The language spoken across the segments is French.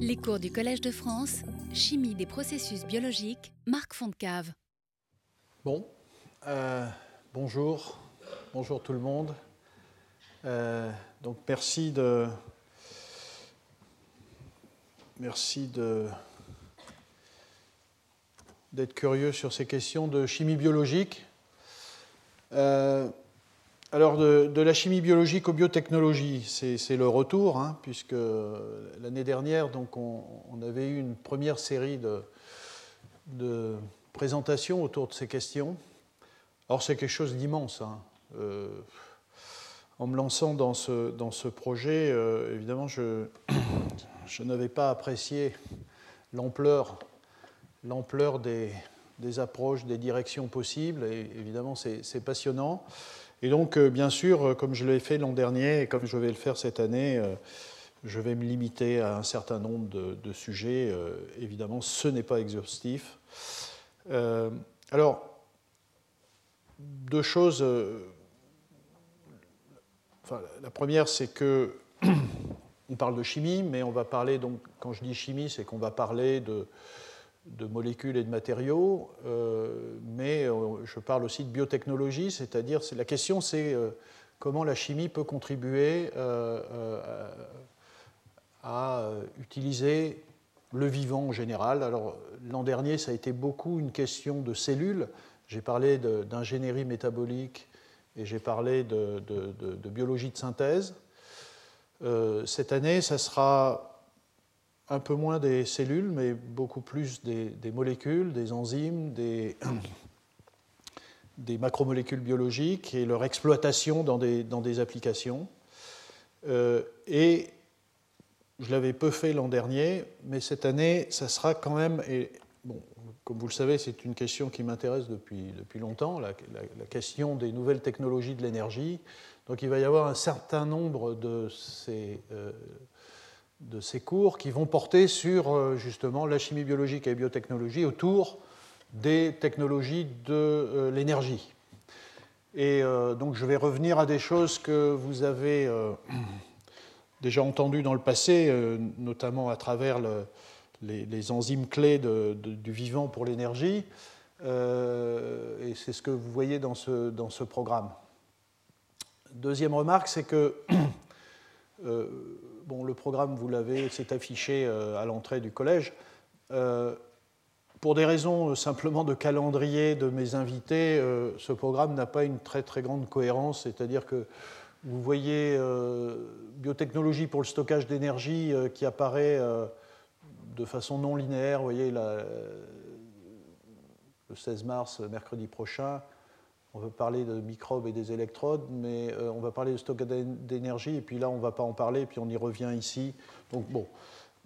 Les cours du Collège de France, Chimie des processus biologiques, Marc Fontcave. Bon, euh, bonjour, bonjour tout le monde. Euh, donc merci de, merci de d'être curieux sur ces questions de chimie biologique. Euh, alors, de, la chimie biologique aux biotechnologies, c'est le retour, hein, puisque l'année dernière, on, avait eu une première série de, présentations autour de ces questions. Alors, c'est quelque chose d'immense. Hein. Euh, en me lançant dans ce, projet, euh, évidemment, je, n'avais pas apprécié l'ampleur des, approches, des directions possibles. Évidemment, c'est passionnant. Et donc, euh, bien sûr, euh, comme je l'ai fait l'an dernier et comme je vais le faire cette année, euh, je vais me limiter à un certain nombre de, sujets. évidemment, ce n'est pas exhaustif. alors, deux choses. la première, c'est que on parle de chimie, mais on va parler donc, quand je dis chimie, c'est qu'on va parler de de molécules et de matériaux, euh, mais euh, je parle aussi de biotechnologie, c'est-à-dire la question c'est euh, comment la chimie peut contribuer à utiliser le vivant en général. Alors l'an dernier, ça a été beaucoup une question de cellules. J'ai parlé d'ingénierie métabolique et j'ai parlé de, de, biologie de synthèse. cette année, ça sera un peu moins des cellules, mais beaucoup plus des, molécules, des enzymes, des, macromolécules biologiques et leur exploitation dans des, applications. Euh, et je l'avais peu fait l'an dernier, mais cette année, ça sera quand même, et bon, comme vous le savez, c'est une question qui m'intéresse depuis, depuis longtemps, la, la, question des nouvelles technologies de l'énergie. Donc il va y avoir un certain nombre de ces... Euh, de ces cours qui vont porter sur euh, justement la chimie biologique et biotechnologie autour des technologies de euh, l'énergie. Et euh, donc je vais revenir à des choses que vous avez déjà entendues dans le passé, notamment à travers les, enzymes clés du vivant pour l'énergie. et c'est ce que vous voyez dans ce programme. Deuxième remarque, c'est que bon, le programme, vous l'avez, c'est affiché euh, à l'entrée du collège. Euh, pour des raisons euh, simplement de calendrier de mes invités, ce programme n'a pas une très très grande cohérence, c'est-à-dire que vous voyez biotechnologie pour le stockage d'énergie qui apparaît de façon non linéaire, vous voyez le 16 mars, mercredi prochain, on veut parler de microbes et des électrodes, mais euh, on va parler de stockage d'énergie, et puis là, on ne va pas en parler, et puis on y revient ici. Donc bon,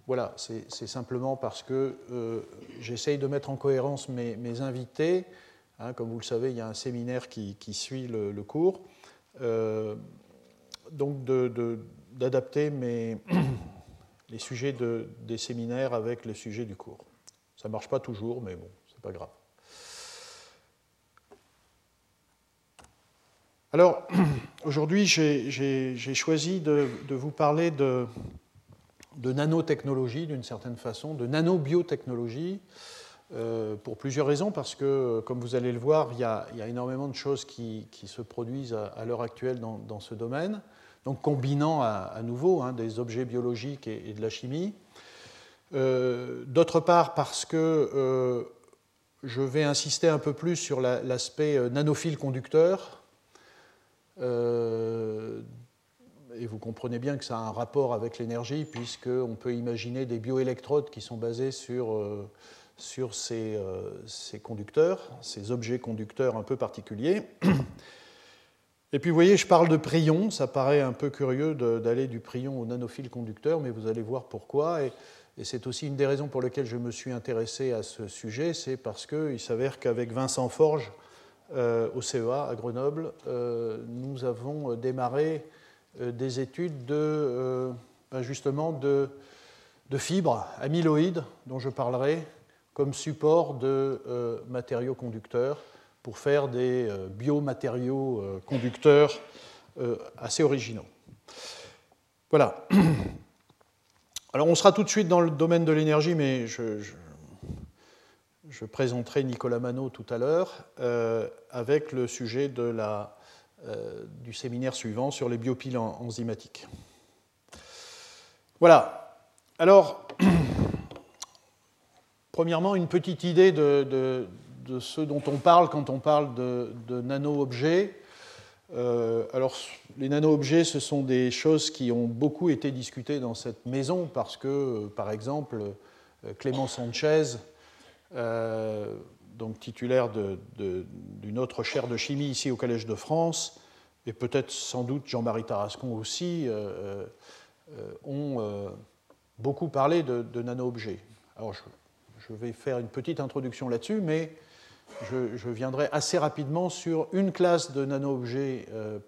voilà, c'est simplement parce que euh, j'essaye de mettre en cohérence mes, invités. Hein, comme vous le savez, il y a un séminaire qui, suit le, cours. Euh, donc d'adapter les sujets des séminaires avec les sujets du cours. Ça ne marche pas toujours, mais bon, c'est pas grave. Alors, aujourd'hui, j'ai choisi de, vous parler de, nanotechnologie d'une certaine façon, de nanobiotechnologie, euh, pour plusieurs raisons, parce que, comme vous allez le voir, il y a, énormément de choses qui, se produisent à, l'heure actuelle dans, ce domaine, donc combinant à, nouveau hein, des objets biologiques et, de la chimie. Euh, d'autre part, parce que euh, je vais insister un peu plus sur l'aspect nanophile conducteur, et vous comprenez bien que ça a un rapport avec l'énergie, puisqu'on peut imaginer des bioélectrodes qui sont basées sur, euh, sur ces, euh, ces, conducteurs, ces objets conducteurs un peu particuliers. Et puis vous voyez, je parle de prion, ça paraît un peu curieux d'aller du prion au nanophile conducteur, mais vous allez voir pourquoi. Et, et c'est aussi une des raisons pour lesquelles je me suis intéressé à ce sujet, c'est parce qu'il s'avère qu'avec Vincent Forge, euh, au CEA à Grenoble, euh, nous avons démarré euh, des études de, ben justement de, fibres amyloïdes, dont je parlerai, comme support de matériaux conducteurs pour faire des biomatériaux conducteurs assez originaux. Voilà. Alors on sera tout de suite dans le domaine de l'énergie, mais je, présenterai Nicolas Manot tout à l'heure euh, avec le sujet de la, euh, du séminaire suivant sur les biopiles enzymatiques. Voilà. Alors, premièrement, une petite idée de, de, ce dont on parle quand on parle de, de nano-objets. Euh, alors, les nano-objets, ce sont des choses qui ont beaucoup été discutées dans cette maison parce que, par exemple, Clément Sanchez, donc titulaire d'une autre chaire de chimie ici au Collège de France, et peut-être sans doute Jean-Marie Tarascon aussi, ont beaucoup parlé de, nano-objets. Alors, je, je, vais faire une petite introduction là-dessus, mais je, viendrai assez rapidement sur une classe de nano-objets euh,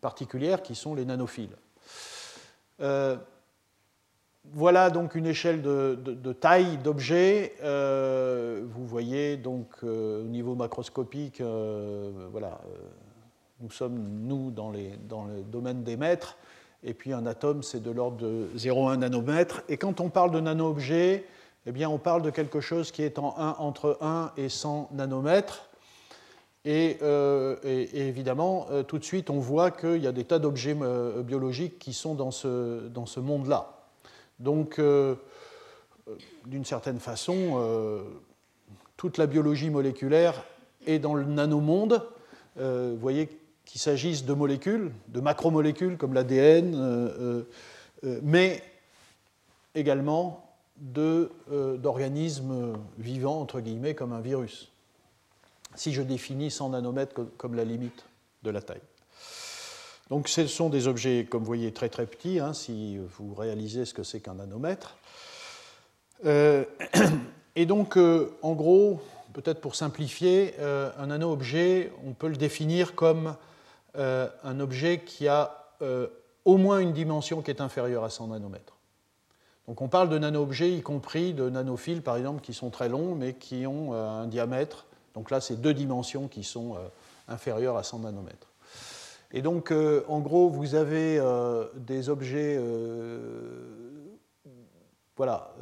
particulières qui sont les nanophiles. Euh, voilà donc une échelle de, taille d'objets. Euh, vous voyez donc au niveau macroscopique, voilà, nous sommes nous dans, le domaine des mètres, et puis un atome c'est de l'ordre de 0,1 nanomètre. Et quand on parle de nano-objets, eh bien, on parle de quelque chose qui est en 1, entre 1 et 100 nanomètres. Et, euh, évidemment, euh, tout de suite, on voit qu'il y a des tas d'objets euh, biologiques qui sont dans ce, dans ce monde-là. Donc, d'une certaine façon, toute la biologie moléculaire est dans le nanomonde. vous voyez qu'il s'agisse de molécules, de macromolécules comme l'ADN, mais également euh, d'organismes vivants, entre guillemets, comme un virus, si je définis 100 nanomètres comme la limite de la taille. Donc ce sont des objets, comme vous voyez, très très petits, hein, si vous réalisez ce que c'est qu'un nanomètre. Euh, et donc, euh, en gros, peut-être pour simplifier, un nano-objet, on peut le définir comme un objet qui a au moins une dimension qui est inférieure à 100 nanomètres. Donc on parle de nano-objets, y compris de nanophiles, par exemple, qui sont très longs, mais qui ont euh, un diamètre. Donc là, c'est deux dimensions qui sont euh, inférieures à 100 nanomètres. Et donc, euh, en gros, vous avez des objets, voilà,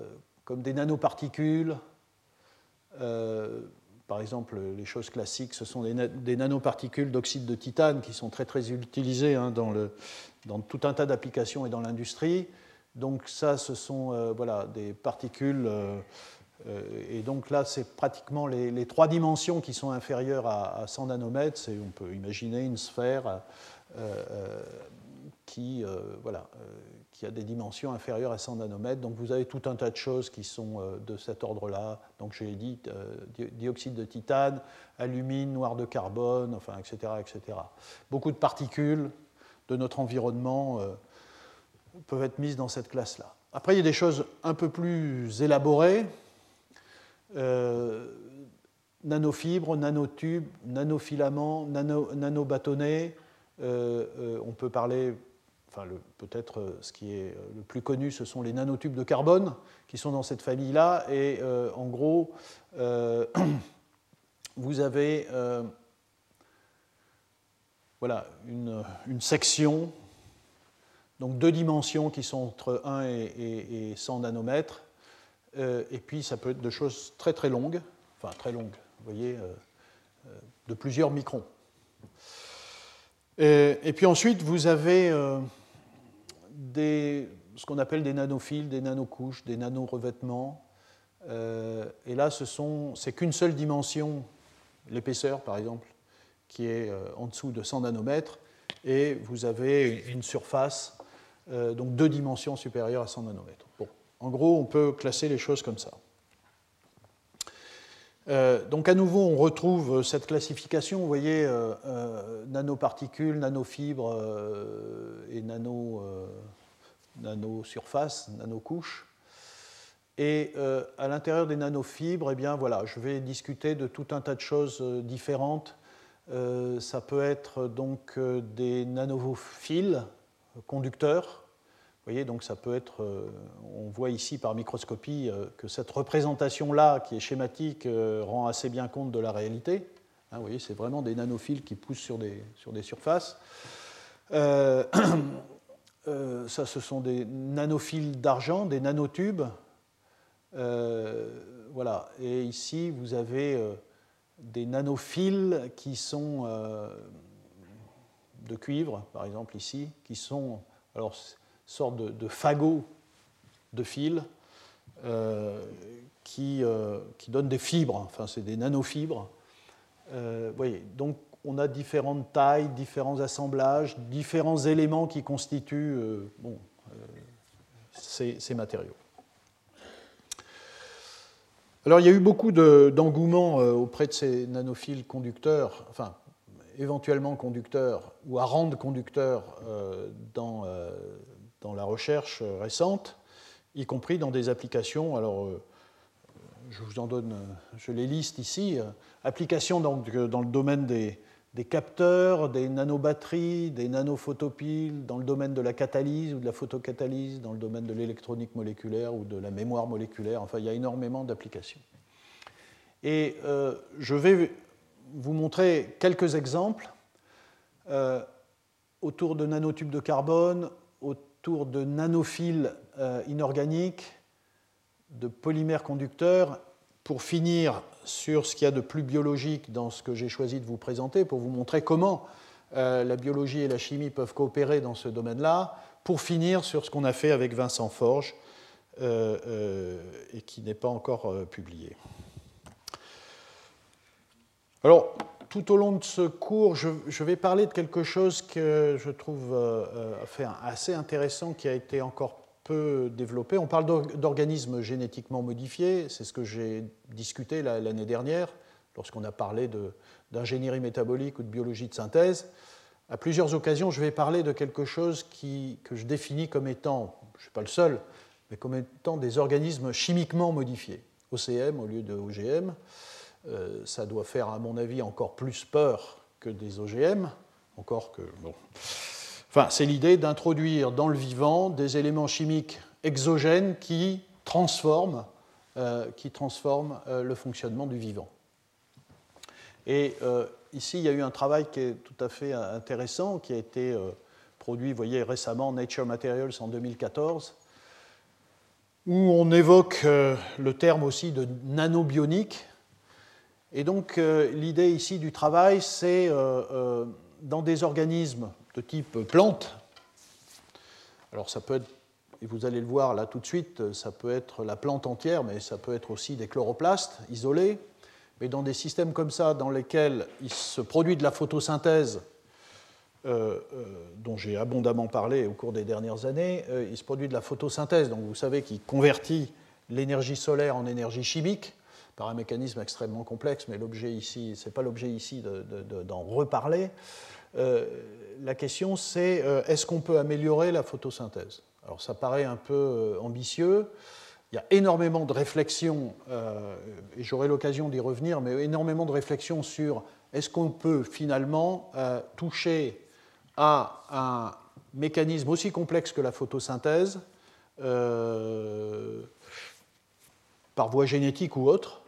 comme des nanoparticules. par exemple, les choses classiques, ce sont des, nanoparticules d'oxyde de titane qui sont très très utilisées hein, dans, dans tout un tas d'applications et dans l'industrie. Donc ça, ce sont euh, voilà, des particules. Euh, euh, et donc là, c'est pratiquement les, trois dimensions qui sont inférieures à, 100 nanomètres. On peut imaginer une sphère qui, voilà, qui a des dimensions inférieures à 100 nanomètres. Donc vous avez tout un tas de choses qui sont de cet ordre-là. Donc j'ai dit dioxyde de titane, alumine, noir de carbone, enfin, etc., etc. Beaucoup de particules de notre environnement peuvent être mises dans cette classe-là. Après, il y a des choses un peu plus élaborées. Euh, nanofibres, nanotubes, nanofilaments, nano. Euh, euh, on peut parler, enfin peut-être ce qui est le plus connu, ce sont les nanotubes de carbone qui sont dans cette famille-là. Et en gros, vous avez voilà, une, une section donc deux dimensions qui sont entre 1 et, 100 nanomètres. Euh, et puis ça peut être de choses très très longues, enfin très longues, vous voyez, euh, euh, de plusieurs microns. Et, puis ensuite, vous avez des, ce qu'on appelle des nanophiles, des nanocouches, des nanorevêtements. et là, ce sont, c'est qu'une seule dimension, l'épaisseur par exemple, qui est en dessous de 100 nanomètres, et vous avez une surface euh, donc deux dimensions supérieures à 100 nanomètres. En gros, on peut classer les choses comme ça. Euh, donc à nouveau, on retrouve cette classification, vous voyez, euh, nanoparticules, nanofibres et nano, nanosurfaces, nanocouches. Et à l'intérieur des nanofibres, eh bien, voilà, je vais discuter de tout un tas de choses différentes. ça peut être donc des nanophiles, conducteurs. Vous voyez, donc ça peut être, euh, on voit ici par microscopie euh, que cette représentation-là, qui est schématique, euh, rend assez bien compte de la réalité. Hein, vous voyez, c'est vraiment des nanophiles qui poussent sur des, sur des surfaces. ça, ce sont des nanophiles d'argent, des nanotubes. voilà. Et ici, vous avez des nanophiles qui sont de cuivre, par exemple ici, qui sont alors sorte de, de fagots de fils qui, qui, donnent des fibres, enfin c'est des nanofibres. voyez, donc on a différentes tailles, différents assemblages, différents éléments qui constituent euh, euh, ces, matériaux. Alors il y a eu beaucoup d'engouement euh, auprès de ces nanophiles conducteurs, enfin éventuellement conducteurs ou à rendre conducteurs dans, dans, la recherche récente, y compris dans des applications. Alors je vous en donne, je les liste ici. Applications donc, dans le domaine des, des capteurs, des nanobatteries, des nanophotopiles dans le domaine de la catalyse ou de la photocatalyse, dans le domaine de l'électronique moléculaire ou de la mémoire moléculaire. Enfin, il y a énormément d'applications. Et euh, je vais vous montrer quelques exemples euh, autour de nanotubes de carbone, autour de nanophiles euh, inorganiques, de polymères conducteurs pour finir sur ce qu'il y a de plus biologique dans ce que j'ai choisi de vous présenter, pour vous montrer comment euh, la biologie et la chimie peuvent coopérer dans ce domaine-là, pour finir sur ce qu'on a fait avec Vincent Forge euh, et qui n'est pas encore publié. Alors, tout au long de ce cours, je, vais parler de quelque chose que je trouve assez intéressant qui a été encore peu développé. On parle d'organismes génétiquement modifiés, c'est ce que j'ai discuté l'année dernière lorsqu'on a parlé d'ingénierie métabolique ou de biologie de synthèse. À plusieurs occasions, je vais parler de quelque chose que je définis comme étant, je ne suis pas le seul, mais comme étant des organismes chimiquement modifiés, OCM au lieu de OGM. Euh, ça doit faire, à mon avis, encore plus peur que des OGM, encore que... Bon. Enfin, c'est l'idée d'introduire dans le vivant des éléments chimiques exogènes qui transforment, euh, qui transforment euh, le fonctionnement du vivant. Et ici, il y a eu un travail qui est tout à fait intéressant, qui a été produit, vous voyez, récemment, Nature Materials en 2014, où on évoque le terme aussi de nanobionique. Et donc, l'idée ici du travail, c'est dans des organismes de type plante. Alors ça peut être, et vous allez le voir là tout de suite, ça peut être la plante entière, mais ça peut être aussi des chloroplastes isolés. Mais dans des systèmes comme ça, dans lesquels il se produit de la photosynthèse, euh, euh, dont j'ai abondamment parlé au cours des dernières années, euh, il se produit de la photosynthèse, donc vous savez, qui convertit l'énergie solaire en énergie chimique par un mécanisme extrêmement complexe, mais l'objet ici, ce n'est pas l'objet ici d'en reparler. Euh, la question c'est euh, est-ce qu'on peut améliorer la photosynthèse? Alors ça paraît un peu euh, ambitieux. Il y a énormément de réflexions, et j'aurai l'occasion d'y revenir, mais énormément de réflexions sur est-ce qu'on peut finalement toucher à un mécanisme aussi complexe que la photosynthèse par voie génétique ou autre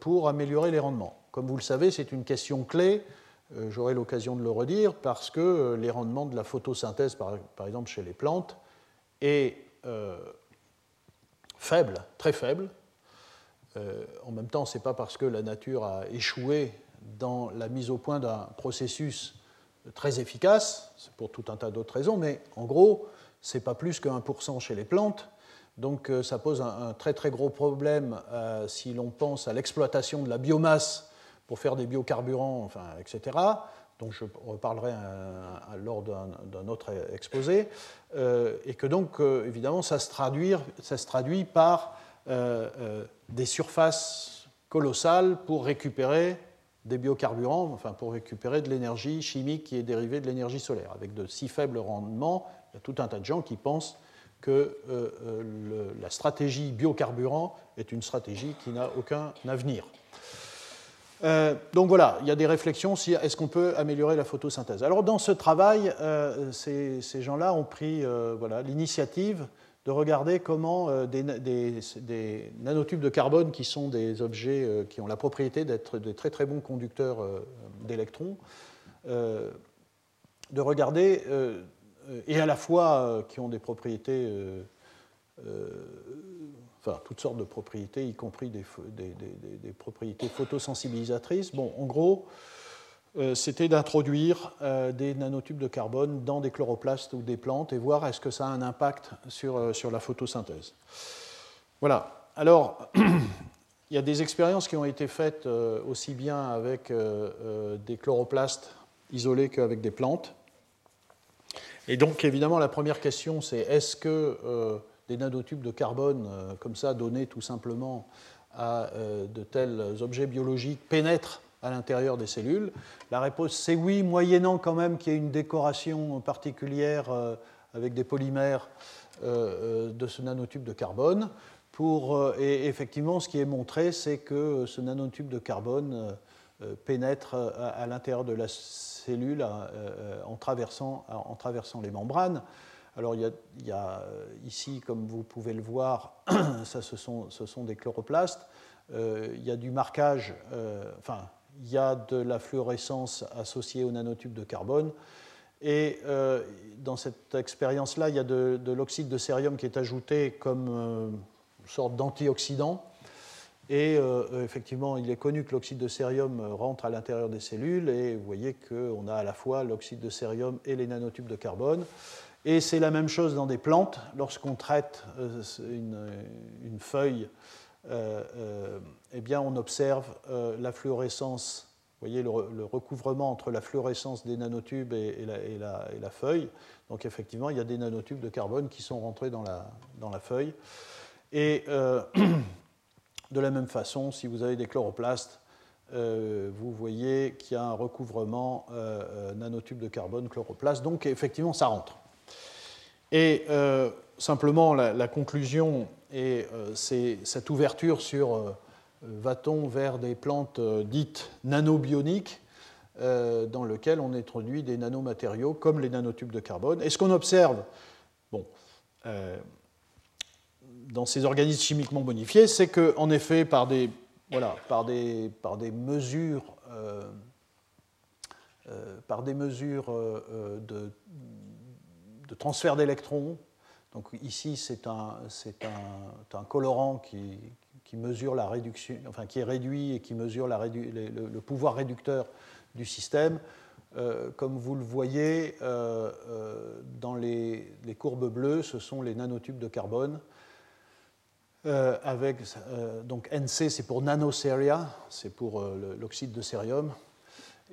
pour améliorer les rendements. Comme vous le savez, c'est une question clé euh, j'aurai l'occasion de le redire, parce que euh, les rendements de la photosynthèse, par, exemple chez les plantes, est euh, faible, très faible. en même temps, ce n'est pas parce que la nature a échoué dans la mise au point d'un processus très efficace, c'est pour tout un tas d'autres raisons, mais en gros, ce n'est pas plus que 1% chez les plantes. Donc ça pose un, très très gros problème si l'on pense à l'exploitation de la biomasse pour faire des biocarburants, enfin, etc. Donc je reparlerai lors d'un autre exposé. Euh, et que donc, euh, évidemment, ça se, ça se, traduit par euh, des surfaces colossales pour récupérer des biocarburants, enfin pour récupérer de l'énergie chimique qui est dérivée de l'énergie solaire. Avec de si faibles rendements, il y a tout un tas de gens qui pensent que la stratégie biocarburant est une stratégie qui n'a aucun avenir. Euh, donc voilà, il y a des réflexions est-ce qu'on peut améliorer la photosynthèse. Alors dans ce travail, euh, ces, gens-là ont pris euh, l'initiative de regarder comment des, nanotubes de carbone, qui sont des objets qui ont la propriété d'être des très très bons conducteurs d'électrons, de regarder et à la fois qui ont des propriétés, enfin toutes sortes de propriétés, y compris des, propriétés photosensibilisatrices. Bon, en gros, c'était d'introduire des nanotubes de carbone dans des chloroplastes ou des plantes et voir est-ce que ça a un impact sur, sur la photosynthèse. Voilà. Alors, il y a des expériences qui ont été faites euh, aussi bien avec euh, euh, des chloroplastes isolés qu'avec des plantes. Et donc, évidemment, la première question, c'est est-ce que des nanotubes de carbone, comme ça, donnés tout simplement à de tels objets biologiques, pénètrent à l'intérieur des cellules? La réponse, c'est oui, moyennant quand même qu'il y ait une décoration particulière avec des polymères de ce nanotube de carbone. Euh, et effectivement, ce qui est montré, c'est que ce nanotube de carbone euh, euh, pénètre à, l'intérieur de la cellule en, traversant, en traversant les membranes. Alors il y, a, ici, comme vous pouvez le voir, ça, ce, sont, ce sont des chloroplastes. il y a du marquage, enfin, il y a de la fluorescence associée au nanotube de carbone. Et dans cette expérience-là, il y a de, de l'oxyde de cérium qui est ajouté comme sorte d'antioxydant. Et euh, effectivement, il est connu que l'oxyde de cérium rentre à l'intérieur des cellules, et vous voyez qu'on a à la fois l'oxyde de cérium et les nanotubes de carbone. Et c'est la même chose dans des plantes. Lorsqu'on traite euh, une, feuille, euh, eh bien, on observe la fluorescence, vous voyez le, recouvrement entre la fluorescence des nanotubes et, la, feuille. Donc effectivement, il y a des nanotubes de carbone qui sont rentrés dans la, dans la feuille. Et euh, de la même façon, si vous avez des chloroplastes, euh, vous voyez qu'il y a un recouvrement euh, nanotube de carbone chloroplaste. Donc effectivement, ça rentre. Et simplement, la, conclusion est cette ouverture sur va-t-on vers des plantes dites nanobioniques dans lesquelles on introduit des nanomatériaux comme les nanotubes de carbone. Et ce qu'on observe, bon, dans ces organismes chimiquement modifiés, c'est qu'en effet, par des, voilà, par des, par des mesures, euh, euh, par des mesures euh, de, de, transfert d'électrons, donc ici c'est un, un, un, colorant qui, qui, mesure la réduction, enfin qui est réduit et qui mesure la rédu, le, le, pouvoir réducteur du système. comme vous le voyez, dans les, les, courbes bleues, ce sont les nanotubes de carbone euh, avec, euh, donc NC, c'est pour nanoseria, c'est pour euh, l'oxyde de cérium.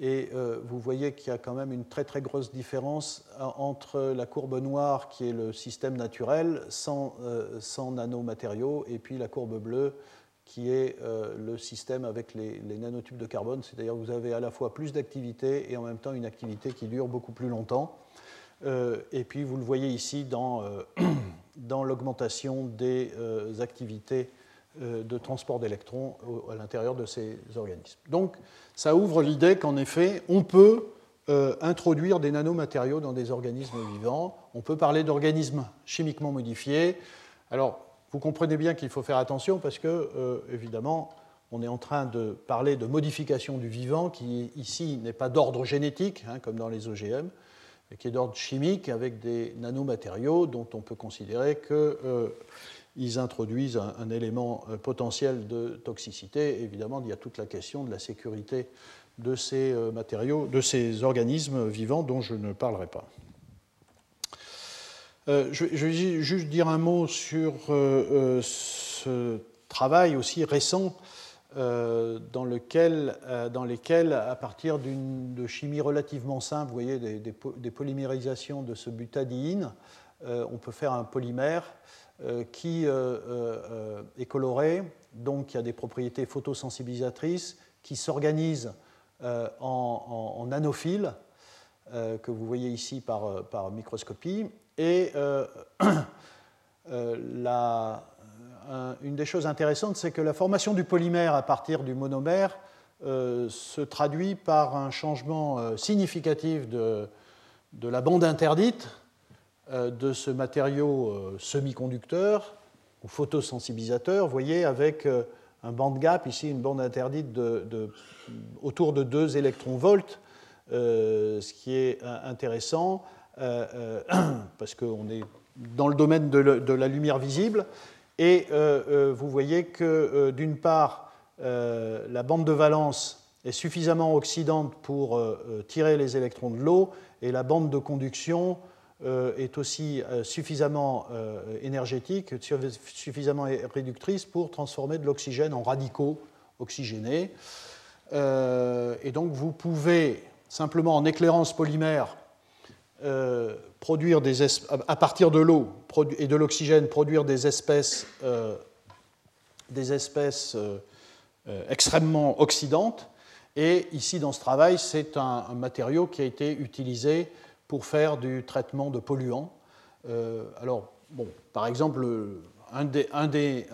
Et vous voyez qu'il y a quand même une très très grosse différence entre la courbe noire, qui est le système naturel, sans, sans nanomatériaux, et puis la courbe bleue, qui est le système avec les nanotubes de carbone. C'est-à-dire que vous avez à la fois plus d'activité et en même temps une activité qui dure beaucoup plus longtemps. et puis vous le voyez ici dans dans l'augmentation des euh, activités euh, de transport d'électrons à l'intérieur de ces organismes. Donc ça ouvre l'idée qu'en effet, on peut euh, introduire des nanomatériaux dans des organismes vivants. On peut parler d'organismes chimiquement modifiés. Alors, vous comprenez bien qu'il faut faire attention parce que, évidemment, on est en train de parler de modification du vivant qui, ici, n'est pas d'ordre génétique, hein, comme dans les OGM, qui est d'ordre chimique avec des nanomatériaux dont on peut considérer qu'ils euh, introduisent un, élément euh, potentiel de toxicité. évidemment, il y a toute la question de la sécurité de ces euh, matériaux, de ces organismes vivants dont je ne parlerai pas. je, vais juste dire un mot sur ce travail aussi récent dans, lequel, euh, dans, lesquels, à partir d'une chimie relativement simple, vous voyez des, polymérisations de ce butadiene, euh, on peut faire un polymère qui est coloré, donc y a des propriétés photosensibilisatrices qui s'organisent en, en, nanophiles, que vous voyez ici par, par microscopie. Et la, une des choses intéressantes, c'est que la formation du polymère à partir du monomère euh, se traduit par un changement euh, significatif de, la bande interdite euh, de ce matériau semi-conducteur ou photosensibilisateur, vous voyez, avec un band gap, ici une bande interdite autour de 2 électronvolts, ce qui est intéressant, parce qu'on est dans le domaine de, la lumière visible. Et vous voyez que d'une part, la bande de valence est suffisamment oxydante pour tirer les électrons de l'eau, et la bande de conduction est aussi suffisamment énergétique, suffisamment réductrice pour transformer de l'oxygène en radicaux oxygénés. et donc vous pouvez simplement en éclairance polymère, euh, produire des à partir de l'eau et de l'oxygène, produire des espèces, euh, des espèces euh, extrêmement oxydantes. Et ici, dans ce travail, c'est un, matériau qui a été utilisé pour faire du traitement de polluants. alors, bon, par exemple, un des,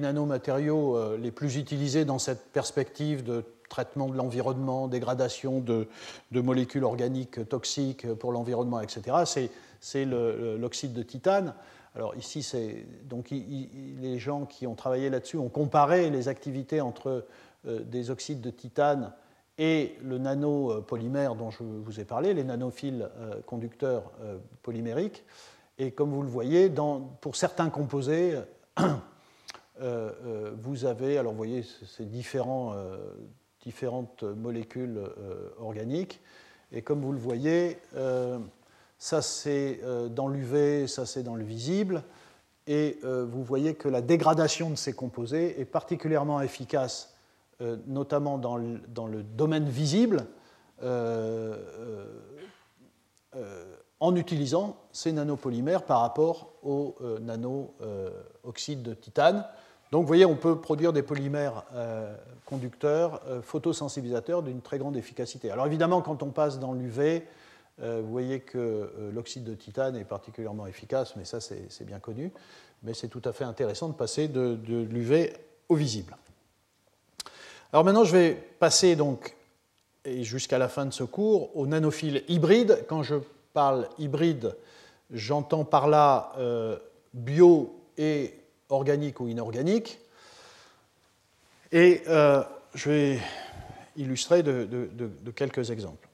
nanomatériaux les plus utilisés dans cette perspective de traitement de l'environnement, dégradation de, molécules organiques toxiques pour l'environnement, etc. C'est l'oxyde de titane. Alors ici, donc les gens qui ont travaillé là-dessus ont comparé les activités entre euh, des oxydes de titane et le nanopolymère dont je vous ai parlé, les nanophiles euh, conducteurs euh, polymériques. Et comme vous le voyez, pour certains composés, vous avez, alors vous voyez, ces différents différentes molécules euh, organiques. Et comme vous le voyez, euh, ça c'est euh, dans l'UV, ça c'est dans le visible. Et vous voyez que la dégradation de ces composés est particulièrement efficace, notamment dans le, dans le, domaine visible, en utilisant ces nanopolymères par rapport aux nano-oxydes de titane. Donc vous voyez, on peut produire des polymères euh, conducteurs, euh, photosensibilisateurs d'une très grande efficacité. Alors évidemment, quand on passe dans l'UV, euh, vous voyez que l'oxyde de titane est particulièrement efficace, mais ça c'est bien connu. Mais c'est tout à fait intéressant de passer de, l'UV au visible. Alors maintenant, je vais passer donc, jusqu'à la fin de ce cours, aux nanophiles hybrides. Quand je parle hybride, j'entends par là bio et organique ou inorganique. Et euh, je vais illustrer de, quelques exemples.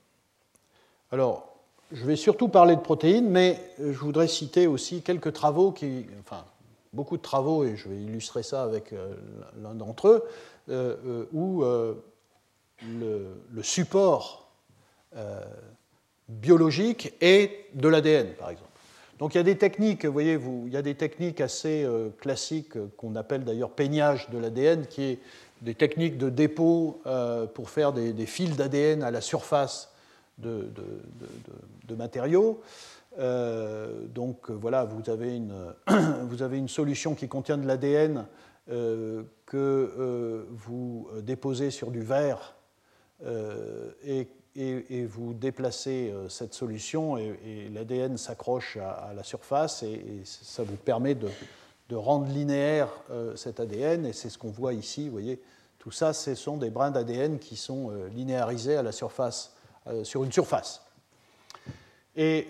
Alors, je vais surtout parler de protéines, mais je voudrais citer aussi quelques travaux, qui, enfin, beaucoup de travaux, et je vais illustrer ça avec euh, l'un d'entre eux, euh, où le, support biologique est de l'ADN, par exemple. Donc il y a des techniques, voyez, vous, il y a des techniques assez euh, classiques euh, qu'on appelle d'ailleurs peignage de l'ADN, qui est des techniques de dépôt euh, pour faire des, fils d'ADN à la surface de, matériaux. donc voilà, vous avez, une, vous avez, une, solution qui contient de l'ADN que vous déposez sur du verre et et, vous déplacez euh, cette solution et, l'ADN s'accroche à, la surface et, ça vous permet de, rendre linéaire euh, cet ADN et c'est ce qu'on voit ici. Vous voyez, tout ça, ce sont des brins d'ADN qui sont euh, linéarisés à la surface, sur une surface. Et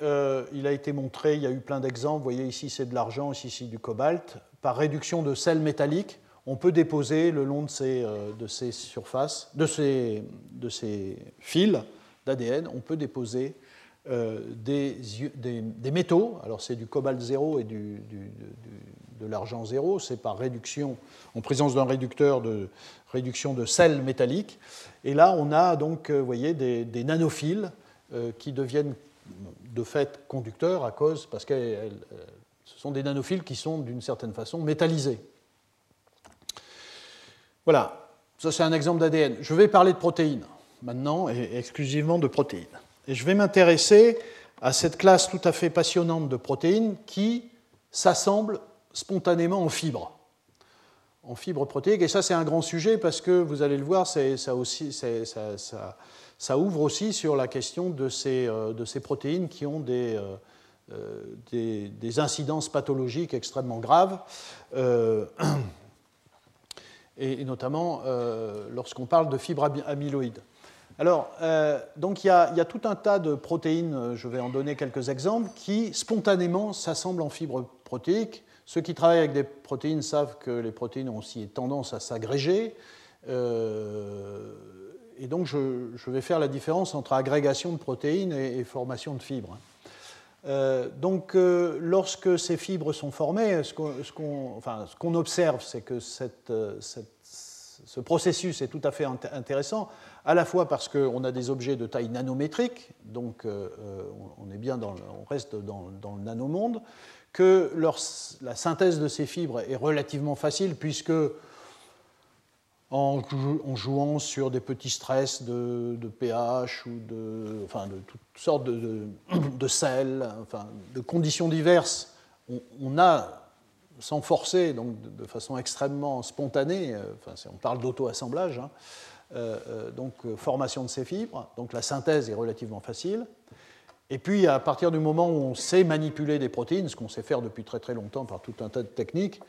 il a été montré, il y a eu plein d'exemples. Vous voyez ici c'est de l'argent, ici c'est du cobalt. Par réduction de sels métalliques, on peut déposer le long de ces, euh, de ces surfaces, de ces, de ces fils d'ADN, on peut déposer euh, des, des, métaux. Alors c'est du cobalt zéro et du, de l'argent zéro. C'est par réduction, en présence d'un réducteur de réduction de sel métalliques. Et là, on a donc, euh, vous voyez, des, nanophiles qui deviennent de fait conducteurs à cause, parce que ce sont des nanophiles qui sont d'une certaine façon métallisés. Voilà, ça c'est un exemple d'ADN. Je vais parler de protéines maintenant, et exclusivement de protéines. Et je vais m'intéresser à cette classe tout à fait passionnante de protéines qui s'assemblent spontanément en fibres, en fibres protéiques. Et ça c'est un grand sujet parce que vous allez le voir, ça, ouvre aussi sur la question de ces, euh, protéines qui ont euh, euh, des, incidences pathologiques extrêmement graves et, notamment euh, lorsqu'on parle de fibres amyloïdes. Alors, euh, donc il y, a, tout un tas de protéines, euh, je vais en donner quelques exemples, qui spontanément s'assemblent en fibres protéiques. Ceux qui travaillent avec des protéines savent que les protéines ont aussi tendance à s'agréger. et donc, je, vais faire la différence entre agrégation de protéines et, formation de fibres. Donc, lorsque ces fibres sont formées, ce qu'on observe, c'est que cette, ce processus est tout à fait intéressant, à la fois parce qu'on a des objets de taille nanométrique, donc on, est bien dans, on reste dans le nanomonde, que la synthèse de ces fibres est relativement facile, puisque en, jouant sur des petits stress de, pH ou de, de toutes sortes de, de, sels, enfin, de conditions diverses, on, a, sans forcer, donc de, façon extrêmement spontanée, euh, enfin, on parle d'auto-assemblage, hein, euh, euh, donc formation de ces fibres, donc la synthèse est relativement facile. Et puis, à partir du moment où on sait manipuler des protéines, ce qu'on sait faire depuis très très longtemps par tout un tas de techniques,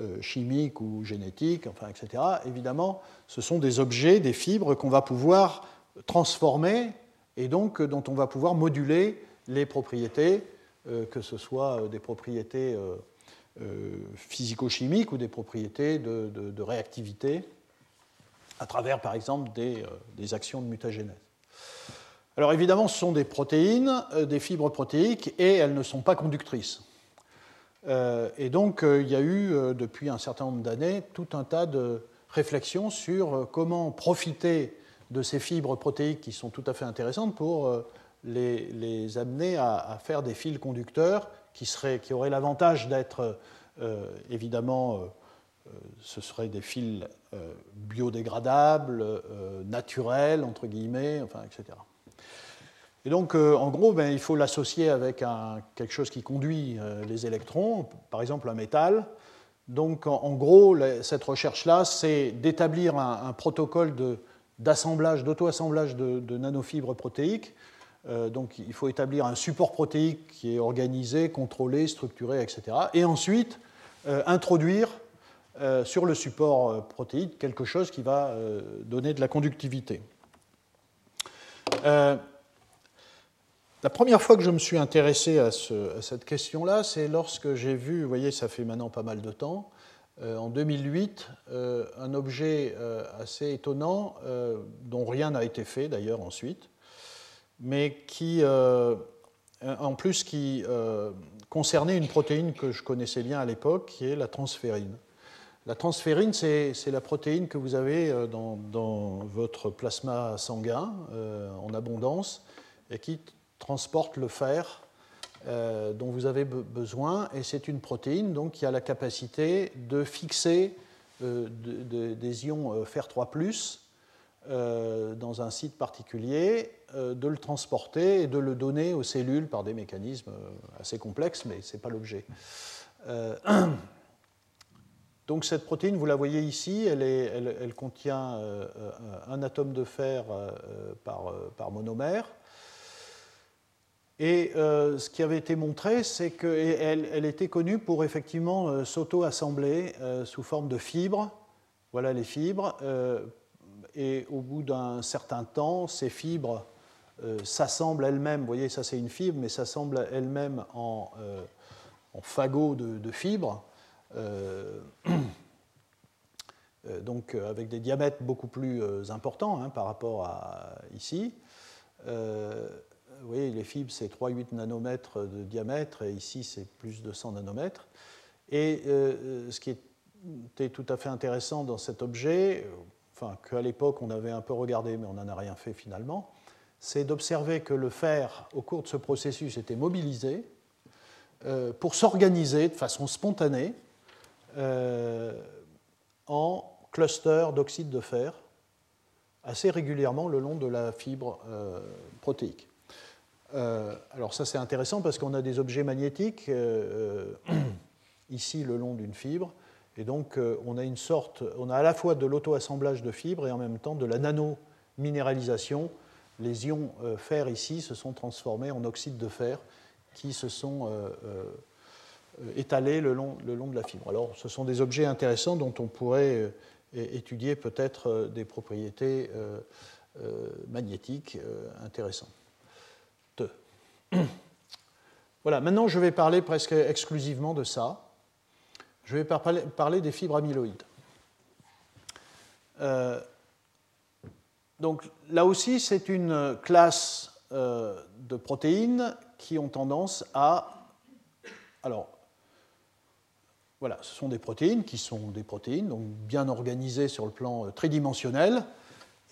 euh, chimiques ou génétiques, enfin, etc., évidemment, ce sont des objets, des fibres qu'on va pouvoir transformer et donc dont on va pouvoir moduler les propriétés, euh, que ce soit des propriétés euh, physico-chimiques ou des propriétés de, réactivité, à travers, par exemple, des, des actions de mutagénèse. Alors évidemment, ce sont des protéines, euh, des fibres protéiques, et elles ne sont pas conductrices. Euh, et donc, euh, il y a eu, depuis un certain nombre d'années, tout un tas de réflexions sur comment profiter de ces fibres protéiques qui sont tout à fait intéressantes pour les, amener à, faire des fils conducteurs qui, seraient, qui auraient l'avantage d'être, évidemment, ce seraient des fils biodégradables, naturels, entre guillemets, enfin, etc. Et donc, euh, en gros, ben, il faut l'associer avec quelque chose qui conduit euh, les électrons, par exemple un métal. Donc, en, gros, cette recherche-là, c'est d'établir un, protocole d'assemblage, d'auto-assemblage de, nanofibres protéiques. Euh, donc, il faut établir un support protéique qui est organisé, contrôlé, structuré, etc. Et ensuite, introduire sur le support protéique quelque chose qui va donner de la conductivité. La première fois que je me suis intéressé à, cette question-là, c'est lorsque j'ai vu, vous voyez, ça fait maintenant pas mal de temps, euh, en 2008, euh, un objet euh, assez étonnant, dont rien n'a été fait d'ailleurs ensuite, mais qui, en plus, qui concernait une protéine que je connaissais bien à l'époque, qui est la transférine. La transférine, c'est la protéine que vous avez dans, dans votre plasma sanguin en abondance et qui transporte le fer euh, dont vous avez besoin, et c'est une protéine donc, qui a la capacité de fixer euh, des ions euh, fer 3 dans un site particulier, de le transporter et de le donner aux cellules par des mécanismes assez complexes, mais ce n'est pas l'objet. donc cette protéine, vous la voyez ici, elle, contient un atome de fer par monomère. Et euh, ce qui avait été montré, c'est qu'elle elle était connue pour effectivement euh, s'auto-assembler euh, sous forme de fibres. Voilà les fibres. et au bout d'un certain temps, ces fibres s'assemblent elles-mêmes. Vous voyez, ça c'est une fibre, mais s'assemblent elles-mêmes en, en, fagots de, fibres. donc avec des diamètres beaucoup plus importants hein, par rapport à ici voyez, les fibres, c'est 3-8 nanomètres de diamètre, et ici, c'est plus de 100 nanomètres. Et euh, ce qui était tout à fait intéressant dans cet objet, enfin, qu'à l'époque, on avait un peu regardé, mais on n'en a rien fait finalement, c'est d'observer que le fer, au cours de ce processus, était mobilisé euh, pour s'organiser de façon spontanée euh, en clusters d'oxyde de fer assez régulièrement le long de la fibre protéique. Euh, alors ça c'est intéressant parce qu'on a des objets magnétiques euh, euh, ici le long d'une fibre et donc on a une sorte, on a à la fois de l'auto-assemblage de fibres et en même temps de la nano-minéralisation. Les ions fer ici se sont transformés en oxyde de fer qui se sont étalés le long, le long de la fibre. Alors ce sont des objets intéressants dont on pourrait étudier peut-être des propriétés magnétiques intéressantes. Voilà, maintenant je vais parler presque exclusivement de ça. Je vais parler des fibres amyloïdes. Euh, donc là aussi, c'est une classe euh, de protéines qui ont tendance à... Alors, voilà, ce sont des protéines qui sont des protéines, donc bien organisées sur le plan tridimensionnel, et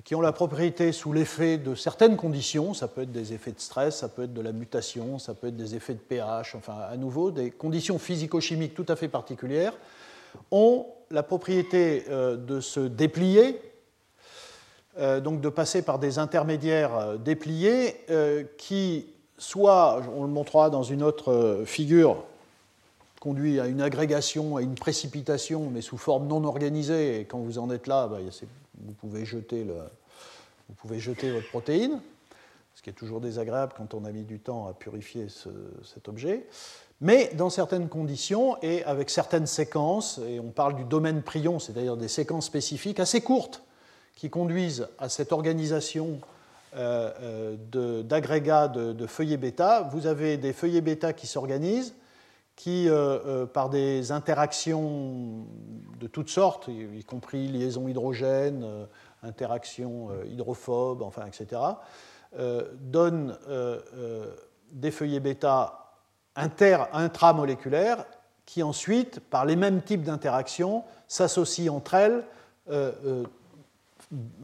qui ont la propriété, sous l'effet de certaines conditions, ça peut être des effets de stress, ça peut être de la mutation, ça peut être des effets de pH, enfin à nouveau des conditions physico-chimiques tout à fait particulières, ont la propriété euh, de se déplier, euh, donc de passer par des intermédiaires euh, dépliés qui, soit, on le montrera dans une autre figure, conduit à une agrégation, à une précipitation, mais sous forme non organisée, et quand vous en êtes là, bah, vous, pouvez jeter le, vous pouvez jeter votre protéine, ce qui est toujours désagréable quand on a mis du temps à purifier cet objet mais dans certaines conditions et avec certaines séquences, et on parle du domaine prion, c'est-à-dire des séquences spécifiques assez courtes qui conduisent à cette organisation euh, euh, d'agrégats de, feuillets bêta. Vous avez des feuillets bêta qui s'organisent, qui, euh, par des interactions de toutes sortes, y, compris liaison hydrogène, interactions hydrophobes, enfin, etc., donnent des feuillets bêta intramoléculaires qui ensuite, par les mêmes types d'interactions, s'associent entre elles, euh, euh,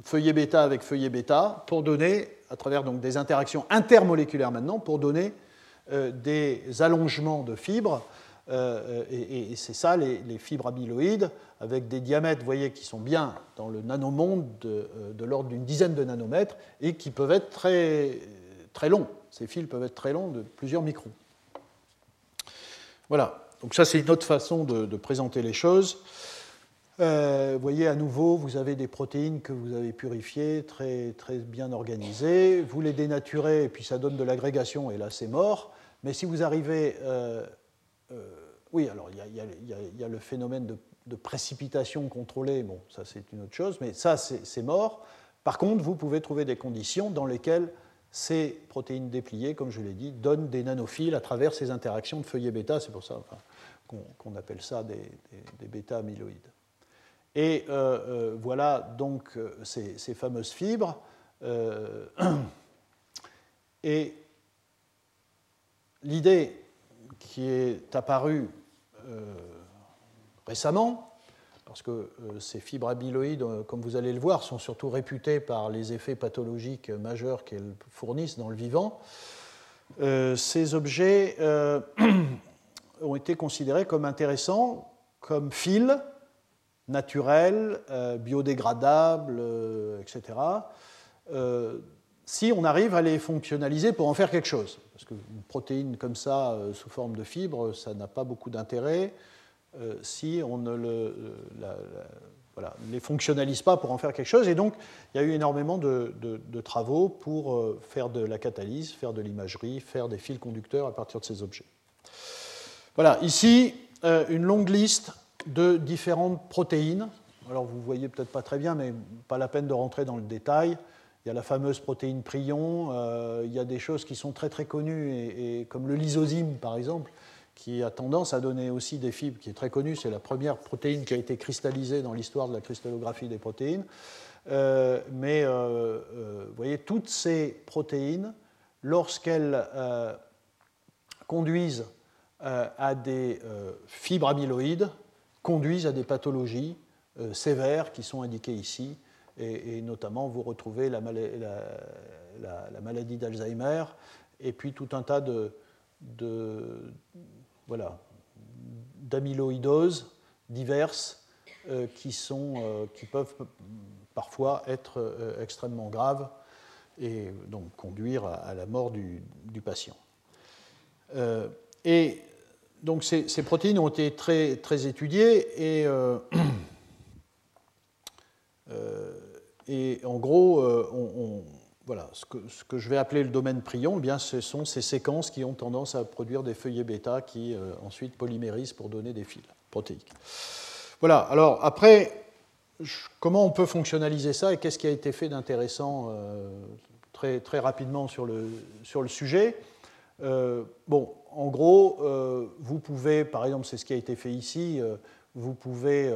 feuillet bêta avec feuillet bêta, pour donner, à travers donc des interactions intermoléculaires maintenant, pour donner euh, des allongements de fibres. et, c'est ça, les, fibres amyloïdes, avec des diamètres, vous voyez, qui sont bien dans le nanomonde de, de l'ordre d'une dizaine de nanomètres, et qui peuvent être très, très longs. Ces fils peuvent être très longs, de plusieurs microns. Voilà, donc ça c'est une autre façon de, présenter les choses. Euh, vous voyez à nouveau, vous avez des protéines que vous avez purifiées, très, très bien organisées. Vous les dénaturez et puis ça donne de l'agrégation et là c'est mort. Mais si vous arrivez... Euh, euh, oui, alors il y, a le phénomène de, précipitation contrôlée, bon ça c'est une autre chose, mais ça c'est mort. Par contre, vous pouvez trouver des conditions dans lesquelles ces protéines dépliées, comme je l'ai dit, donnent des nanophiles à travers ces interactions de feuillets bêta. C'est pour ça qu'on appelle ça des, bêta-amyloïdes. Et euh, voilà donc ces, fameuses fibres. et l'idée qui est apparue récemment, parce que euh, ces fibres amyloïdes, euh, comme vous allez le voir, sont surtout réputées par les effets pathologiques majeurs qu'elles fournissent dans le vivant. Euh, ces objets ont été considérés comme intéressants, comme fils naturels, biodégradables, etc., si on arrive à les fonctionnaliser pour en faire quelque chose. Parce qu'une protéine comme ça, sous forme de fibre, ça n'a pas beaucoup d'intérêt. Euh, si on ne le, euh, les fonctionnalise pas pour en faire quelque chose. Et donc, il y a eu énormément de, travaux pour euh, faire de la catalyse, faire de l'imagerie, faire des fils conducteurs à partir de ces objets. Voilà, ici, une longue liste de différentes protéines. Alors, vous voyez peut-être pas très bien, mais pas la peine de rentrer dans le détail. Il y a la fameuse protéine prion, il y a des choses qui sont très très connues, et comme le lysozyme par exemple, qui a tendance à donner aussi des fibres, qui est très connue, c'est la première protéine qui a été cristallisée dans l'histoire de la cristallographie des protéines. Euh, mais euh, euh, vous voyez, toutes ces protéines, lorsqu'elles conduisent à des fibres amyloïdes, conduisent à des pathologies sévères qui sont indiquées ici, et, notamment vous retrouvez la, la maladie d'Alzheimer, et puis tout un tas de, voilà, d'amyloïdoses diverses euh, qui, sont, euh, qui peuvent parfois être euh, extrêmement graves et donc conduire à, la mort du, patient. et donc ces, protéines ont été très, très étudiées et, et en gros, on voilà, ce que, je vais appeler le domaine prion, eh bien, ce sont ces séquences qui ont tendance à produire des feuillets bêta qui euh, ensuite polymérisent pour donner des fils protéiques. Voilà, alors après, comment on peut fonctionnaliser ça et qu'est-ce qui a été fait d'intéressant euh, très, très rapidement sur le, sur le sujet? Euh, Bon, en gros, vous pouvez, par exemple, c'est ce qui a été fait ici, vous pouvez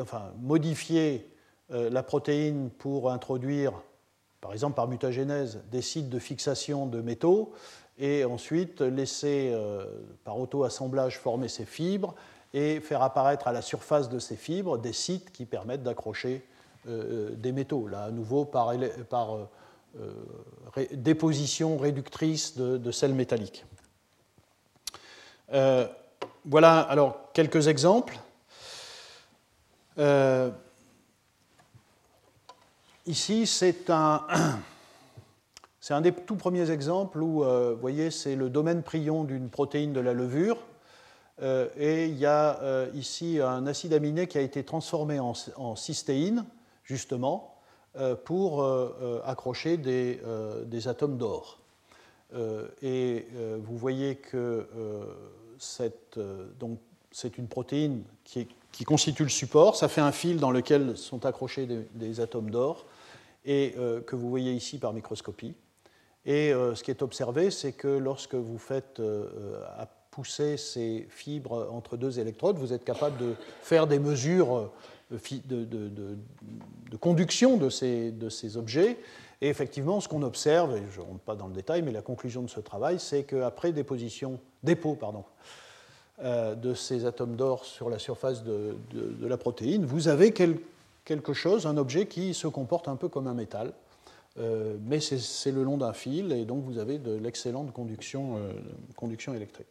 enfin, modifier la protéine pour introduire par exemple par mutagénèse, des sites de fixation de métaux, et ensuite laisser par auto-assemblage former ces fibres et faire apparaître à la surface de ces fibres des sites qui permettent d'accrocher des métaux, là à nouveau par, déposition réductrice de, sels métalliques. voilà alors quelques exemples. Euh, ici, c'est un, un des tout premiers exemples où, euh, vous voyez, c'est le domaine prion d'une protéine de la levure. Euh, et il y a ici un acide aminé qui a été transformé en, cystéine, justement, pour accrocher des, des atomes d'or. et vous voyez que c'est une protéine qui, constitue le support. Ça fait un fil dans lequel sont accrochés des, atomes d'or et euh, que vous voyez ici par microscopie. Et euh, ce qui est observé, c'est que lorsque vous faites euh, pousser ces fibres entre deux électrodes, vous êtes capable de faire des mesures de, conduction de ces, objets. Et effectivement, ce qu'on observe, et je ne rentre pas dans le détail, mais la conclusion de ce travail, c'est qu'après déposition, dépôt pardon, de ces atomes d'or sur la surface de, la protéine, vous avez quelque chose, un objet qui se comporte un peu comme un métal, euh, mais c'est le long d'un fil, et donc vous avez de l'excellente conduction, euh, électrique.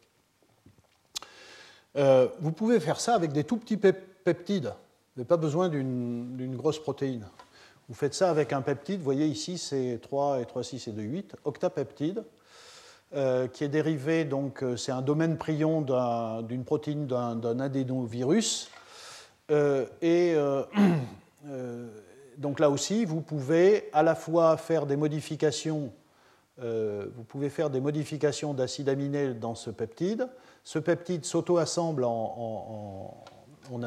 vous pouvez faire ça avec des tout petits peptides. Vous n'avez pas besoin d'une grosse protéine. Vous faites ça avec un peptide, vous voyez ici c'est 3 et 3, 6 et 2, 8, octapeptide. Euh, qui est dérivé, donc euh, c'est un domaine prion d'une protéine d'un adénovirus. Euh, et donc là aussi, vous pouvez à la fois faire des modifications, vous pouvez faire des modifications d'acide aminé dans ce peptide. Ce peptide s'auto-assemble en, en,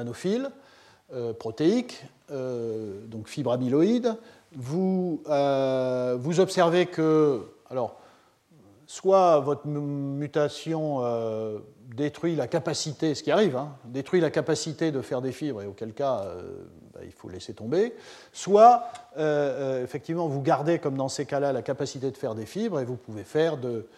protéiques, donc fibres amyloïdes. Vous, vous observez que, alors, soit votre mutation euh, détruit la capacité, ce qui arrive, hein, détruit la capacité de faire des fibres, et auquel cas euh, bah, il faut laisser tomber, soit euh, effectivement vous gardez, comme dans ces cas-là, la capacité de faire des fibres, et vous pouvez faire de,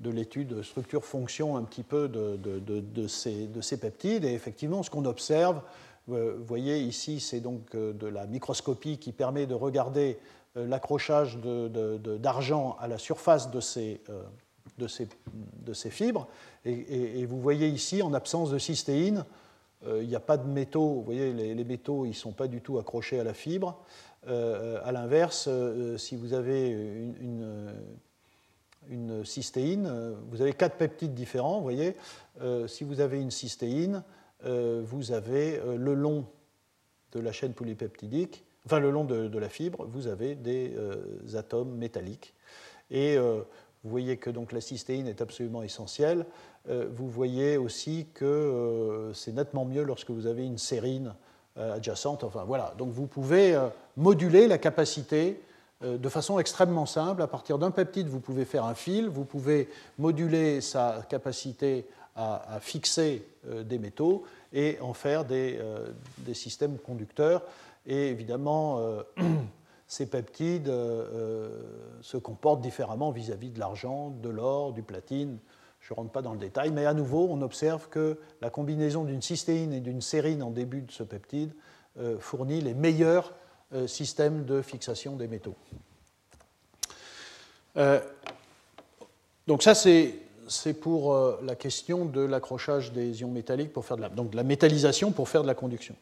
de l'étude structure-fonction un petit peu de, ces, de, ces, peptides, et effectivement ce qu'on observe, vous voyez ici c'est donc de la microscopie qui permet de regarder l'accrochage d'argent à la surface de ces, euh, fibres. Et, vous voyez ici, en absence de cystéine, euh, il n'y a pas de métaux. Vous voyez, les, métaux, ils ne sont pas du tout accrochés à la fibre. à l'inverse, si vous avez une, une, cystéine, vous avez quatre peptides différents. Vous voyez, si vous avez une cystéine, vous avez le long de la chaîne polypeptidique enfin le long de, la fibre, vous avez des euh, atomes métalliques. Et euh, vous voyez que donc la cystéine est absolument essentielle. Euh, vous voyez aussi que c'est nettement mieux lorsque vous avez une sérine adjacente. Enfin voilà, donc vous pouvez moduler la capacité de façon extrêmement simple. À partir d'un peptide, vous pouvez faire un fil, vous pouvez moduler sa capacité à, fixer des métaux et en faire des systèmes conducteurs. Et évidemment, euh, ces peptides euh, euh, se comportent différemment vis-à-vis de l'argent, de l'or, du platine. Je ne rentre pas dans le détail, mais à nouveau, on observe que la combinaison d'une cystéine et d'une sérine en début de ce peptide fournit les meilleurs systèmes de fixation des métaux. donc ça, c'est pour la question de l'accrochage des ions métalliques pour faire de la, donc de la métallisation pour faire de la conduction.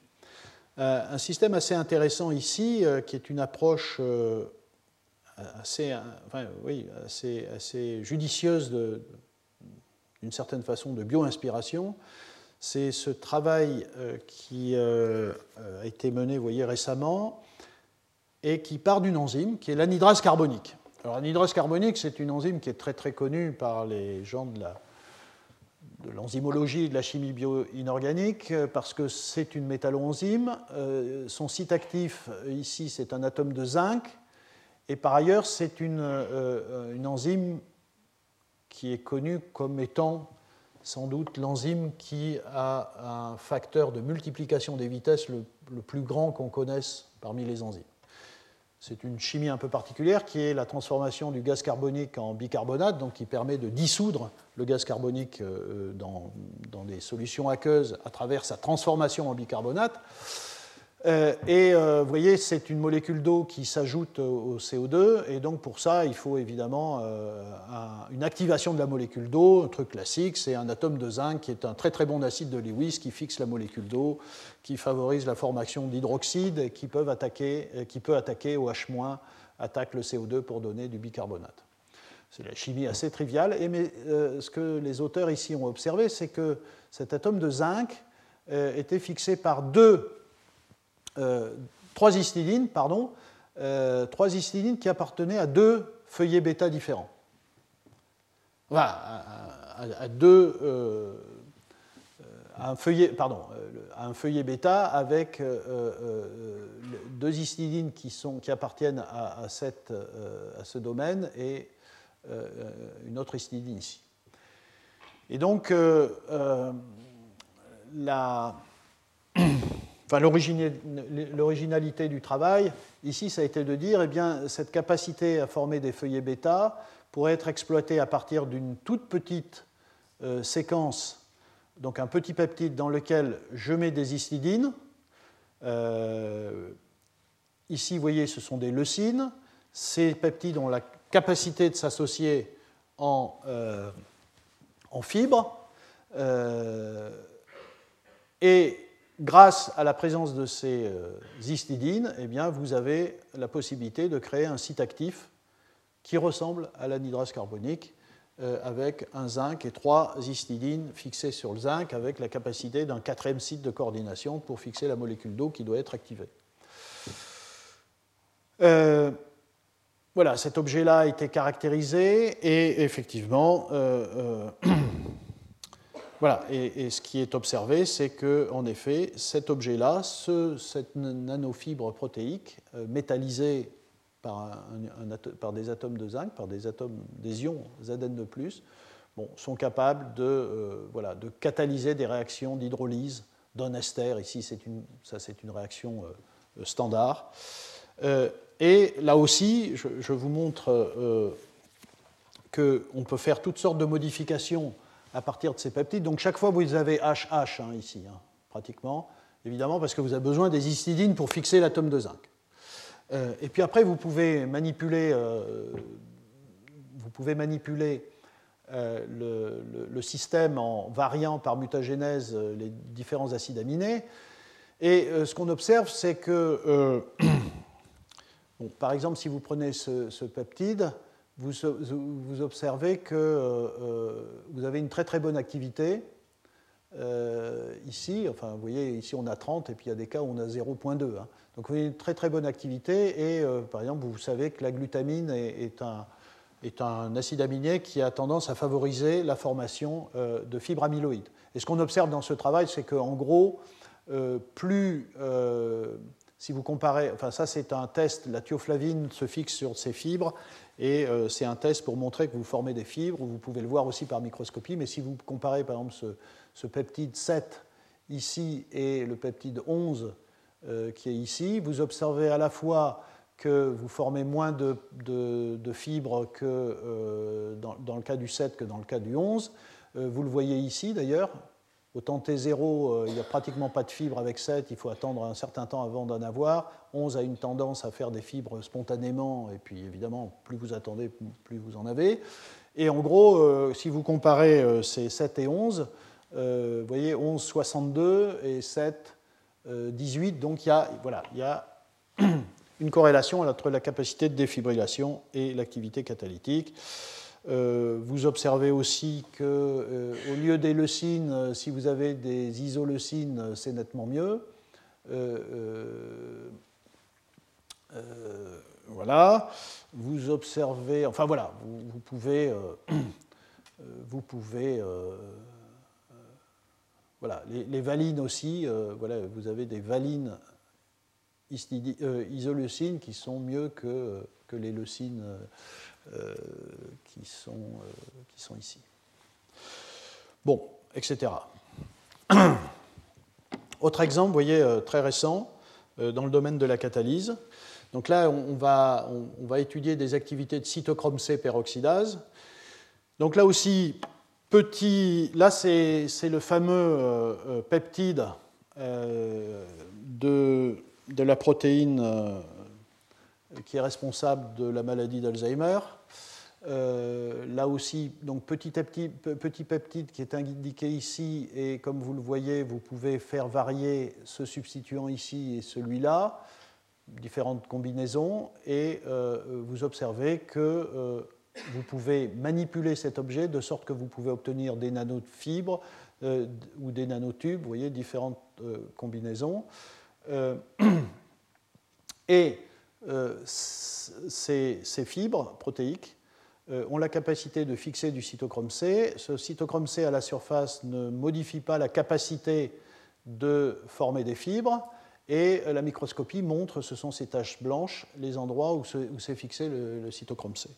Euh, un système assez intéressant ici, euh, qui est une approche euh, assez, oui, assez, judicieuse d'une certaine façon de bio-inspiration. C'est ce travail qui a été mené, voyez, récemment, et qui part d'une enzyme qui est l'anhydrase carbonique. Alors, l'anhydrase carbonique, c'est une enzyme qui est très très connue par les gens de la, de l'enzymologie et de la chimie bio-inorganique euh, parce que c'est une métalloenzyme. Euh, son site actif, euh, ici, c'est un atome de zinc. Et par ailleurs, c'est une, enzyme qui est connue comme étant sans doute l'enzyme qui a un facteur de multiplication des vitesses le, plus grand qu'on connaisse parmi les enzymes. C'est une chimie un peu particulière qui est la transformation du gaz carbonique en bicarbonate, donc qui permet de dissoudre le gaz carbonique euh, dans, des solutions aqueuses à travers sa transformation en bicarbonate. Euh, et euh, vous voyez, c'est une molécule d'eau qui s'ajoute au CO2, et donc pour ça, il faut évidemment une activation de la molécule d'eau. Un truc classique, c'est un atome de zinc qui est un très très bon acide de Lewis qui fixe la molécule d'eau, qui favorise la formation d'hydroxyde et qui, qui peut attaquer au H-, attaque le CO2 pour donner du bicarbonate. C'est la chimie assez triviale. Et mais, euh, ce que les auteurs ici ont observé, c'est que cet atome de zinc euh, était fixé par deux, euh, trois histidines, pardon, trois histidines qui appartenaient à deux feuillets bêta différents. Voilà, à, deux, un feuillet, pardon, un feuillet bêta avec deux histidines qui, sont, qui appartiennent à, cette, à ce domaine et euh, une autre histidine ici. Et donc, euh, euh, l'originalité du travail, ici, ça a été de dire, eh bien, cette capacité à former des feuillets bêta pourrait être exploitée à partir d'une toute petite séquence, donc un petit peptide dans lequel je mets des histidines. ici, vous voyez, ce sont des leucines. Ces peptides ont la capacité de s'associer en, euh, en fibres. Euh, et grâce à la présence de ces euh, eh vous avez la possibilité de créer un site actif qui ressemble à l'anhydrase carbonique avec un zinc et trois histidines fixées sur le zinc avec la capacité d'un quatrième site de coordination pour fixer la molécule d'eau qui doit être activée. Voilà, cet objet-là a été caractérisé et effectivement, euh, euh, voilà, et, ce qui est observé, c'est que en effet, cet objet-là, ce, cette nanofibre protéique euh, métallisée par, des atomes de zinc, par des atomes, des ions Zn bon, sont capables de, voilà, de catalyser des réactions d'hydrolyse d'un ester. Ici, une, ça c'est une réaction standard. Et là aussi, je, vous montre euh, qu'on peut faire toutes sortes de modifications à partir de ces peptides. Donc chaque fois, vous avez HH hein, ici, hein, pratiquement, évidemment, parce que vous avez besoin des histidines pour fixer l'atome de zinc. Euh, et puis après, vous pouvez manipuler, euh, vous pouvez manipuler le, le, système en variant par mutagénèse les différents acides aminés. Et ce qu'on observe, c'est que par exemple, si vous prenez ce, peptide, vous, observez que euh, euh, vous avez une très très bonne activité. Euh, ici, enfin, vous voyez, ici on a 30 et puis il y a des cas où on a 0,2. Hein. Donc vous avez une très très bonne activité et par exemple, vous savez que la glutamine est, un, est, un, acide aminé qui a tendance à favoriser la formation de fibres amyloïdes. Et ce qu'on observe dans ce travail, c'est qu'en gros, plus si vous comparez, enfin ça c'est un test, la thioflavine se fixe sur ces fibres et euh, c'est un test pour montrer que vous formez des fibres, vous pouvez le voir aussi par microscopie, mais si vous comparez par exemple ce, peptide 7 ici et le peptide 11 euh, qui est ici, vous observez à la fois que vous formez moins de, fibres que euh, dans, dans, le cas du 7 que dans le cas du 11. vous le voyez ici d'ailleurs, Autant T0, euh, il n'y a pratiquement pas de fibres avec 7, il faut attendre un certain temps avant d'en avoir. 11 a une tendance à faire des fibres spontanément, et puis évidemment, plus vous attendez, plus vous en avez. Et en gros, euh, si vous comparez euh, ces 7 et 11, vous voyez 11, 62 et 7, 18. Donc il voilà, il y a une corrélation entre la capacité de défibrillation et l'activité catalytique. Euh, vous observez aussi qu'au euh, lieu des leucines, euh, si vous avez des isoleucines, c'est nettement mieux. voilà. Vous observez, enfin voilà, vous, pouvez, vous pouvez, voilà, les, valines aussi. voilà, vous avez des valines isoleucines qui sont mieux que, que les leucines euh, qui, sont, euh, qui sont ici. Bon, etc. Autre exemple, vous voyez, euh, très récent, dans le domaine de la catalyse. Donc là, on va, on va étudier des activités de cytochrome C peroxydase. Donc là aussi, petit, là c'est le fameux peptide de, de, la protéine qui est responsable de la maladie d'Alzheimer. Euh, là aussi, donc petit, petit, petit, peptide qui est indiqué ici, et comme vous le voyez, vous pouvez faire varier ce substituant ici et celui-là, différentes combinaisons, et euh, vous observez que euh, vous pouvez manipuler cet objet de sorte que vous pouvez obtenir des nanofibres ou des nanotubes, vous voyez, différentes combinaisons. et ces, fibres protéiques ont la capacité de fixer du cytochrome C. Ce cytochrome C à la surface ne modifie pas la capacité de former des fibres. Et euh, la microscopie montre, ce sont ces taches blanches, les endroits où s'est fixé le, cytochrome C.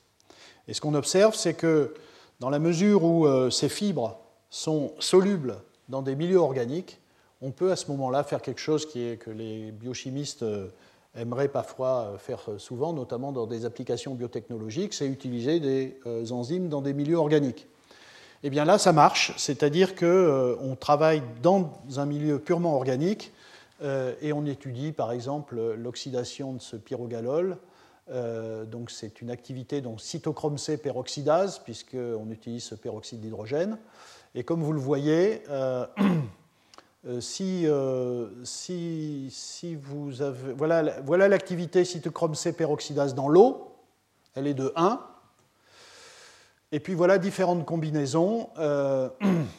Et ce qu'on observe, c'est que dans la mesure où euh, ces fibres sont solubles dans des milieux organiques, on peut à ce moment-là faire quelque chose qui est, que les biochimistes aimerait parfois faire souvent, notamment dans des applications biotechnologiques, c'est utiliser des euh, enzymes dans des milieux organiques. Et eh bien là, ça marche, c'est-à-dire qu'on euh, travaille dans un milieu purement organique euh, et on étudie par exemple l'oxydation de ce pyrogalol. donc c'est une activité dont cytochrome C peroxydase, puisqu'on utilise ce peroxyde d'hydrogène. Et comme vous le voyez, Euh, euh. Voilà, voilà l'activité cytochrome C peroxydase dans l'eau. Elle est de 1. Et puis voilà différentes combinaisons, euh,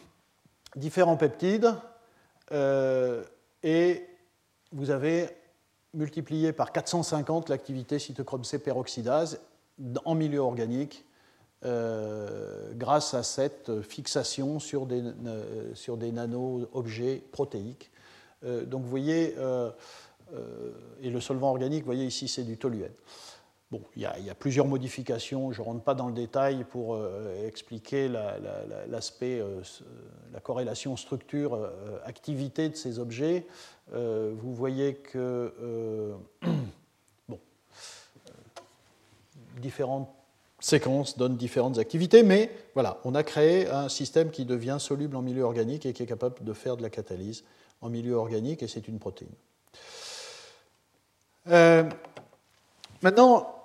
différents peptides. et vous avez multiplié par 450 l'activité cytochrome C peroxydase en milieu organique euh, grâce à cette fixation sur des, euh, sur des nano-objets protéiques. Euh, donc vous voyez, et le solvant organique, vous voyez ici c'est du toluène. Bon, il y, a, plusieurs modifications, je ne rentre pas dans le détail pour expliquer l'aspect, la, la, corrélation structure-activité de ces objets. vous voyez que bon, différentes séquences donnent différentes activités, mais voilà, on a créé un système qui devient soluble en milieu organique et qui est capable de faire de la catalyse en milieu organique, et c'est une protéine. Euh, maintenant,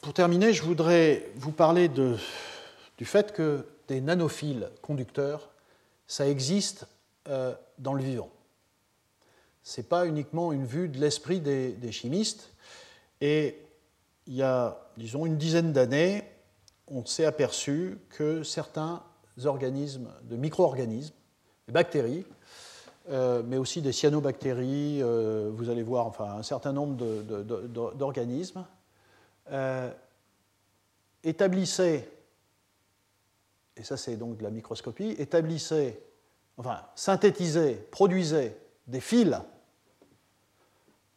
pour terminer, je voudrais vous parler du fait que des nanophiles conducteurs, ça existe euh, dans le vivant. Ce n'est pas uniquement une vue de l'esprit des, des chimistes, et il y a, disons, une dizaine d'années, on s'est aperçu que certains organismes, de micro-organismes, des bactéries, euh, mais aussi des cyanobactéries, euh, vous allez voir, enfin, un certain nombre d'organismes, euh, établissaient, et ça c'est donc de la microscopie, établissaient, enfin, synthétisaient, produisaient des fils,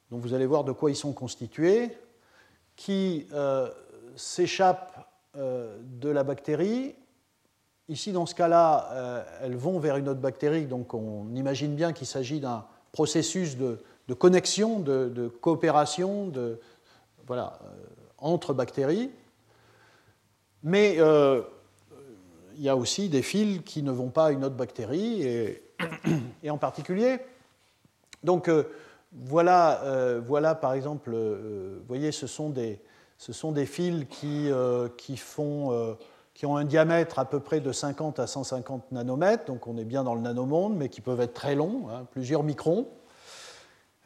dont vous allez voir de quoi ils sont constitués, qui euh, s'échappent euh, de la bactérie. Ici, dans ce cas-là, euh, elles vont vers une autre bactérie, donc on imagine bien qu'il s'agit d'un processus de, connexion, de, coopération de, voilà, entre bactéries. Mais il y a aussi des fils qui ne vont pas à une autre bactérie, et, et en particulier, donc voilà, euh, voilà par exemple, euh, vous voyez, ce sont des, ce sont des fils qui, euh, qui, font, qui ont un diamètre à peu près de 50 à 150 nanomètres, donc on est bien dans le nanomonde, mais qui peuvent être très longs, hein, plusieurs microns.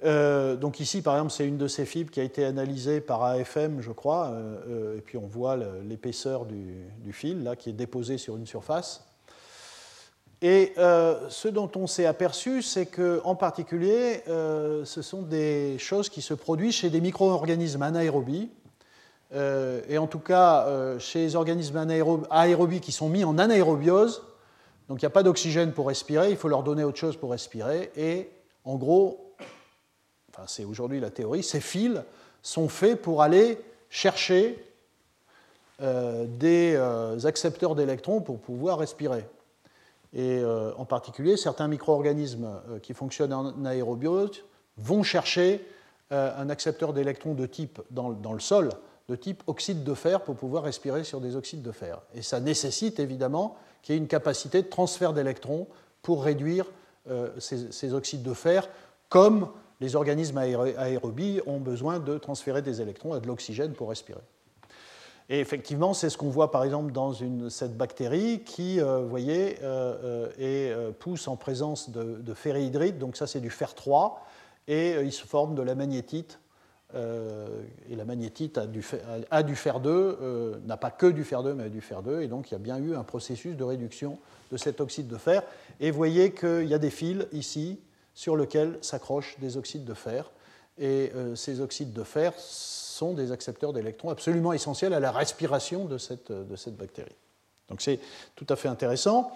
donc ici, par exemple, c'est une de ces fibres qui a été analysée par AFM, je crois, et puis on voit l'épaisseur du, du, fil là, qui est déposé sur une surface. Et euh, ce dont on s'est aperçu, c'est qu'en particulier, euh, ce sont des choses qui se produisent chez des micro-organismes anaérobies, euh, et en tout cas chez les organismes aérobies qui sont mis en anaérobiose. Donc il n'y a pas d'oxygène pour respirer, il faut leur donner autre chose pour respirer. Et en gros, enfin, c'est aujourd'hui la théorie, ces fils sont faits pour aller chercher des accepteurs d'électrons pour pouvoir respirer et euh, en particulier certains micro-organismes euh, qui fonctionnent en aérobiose vont chercher un accepteur d'électrons de type dans, le sol, de type oxyde de fer pour pouvoir respirer sur des oxydes de fer. Et ça nécessite évidemment qu'il y ait une capacité de transfert d'électrons pour réduire ces, ces, oxydes de fer, comme les organismes aérobies ont besoin de transférer des électrons à de l'oxygène pour respirer. Et effectivement, c'est ce qu'on voit par exemple dans cette bactérie qui, euh, vous voyez, euh, euh, pousse en présence de, de ferrihydrite, donc ça c'est du fer 3, et il se forme de la magnétite. et la magnétite a du, a fer 2, n'a pas que du fer 2, mais a du fer 2, et donc il y a bien eu un processus de réduction de cet oxyde de fer. Et vous voyez qu'il y a des fils ici sur lesquels s'accrochent des oxydes de fer. Et ces oxydes de fer des accepteurs d'électrons absolument essentiels à la respiration de cette, de cette bactérie. Donc c'est tout à fait intéressant.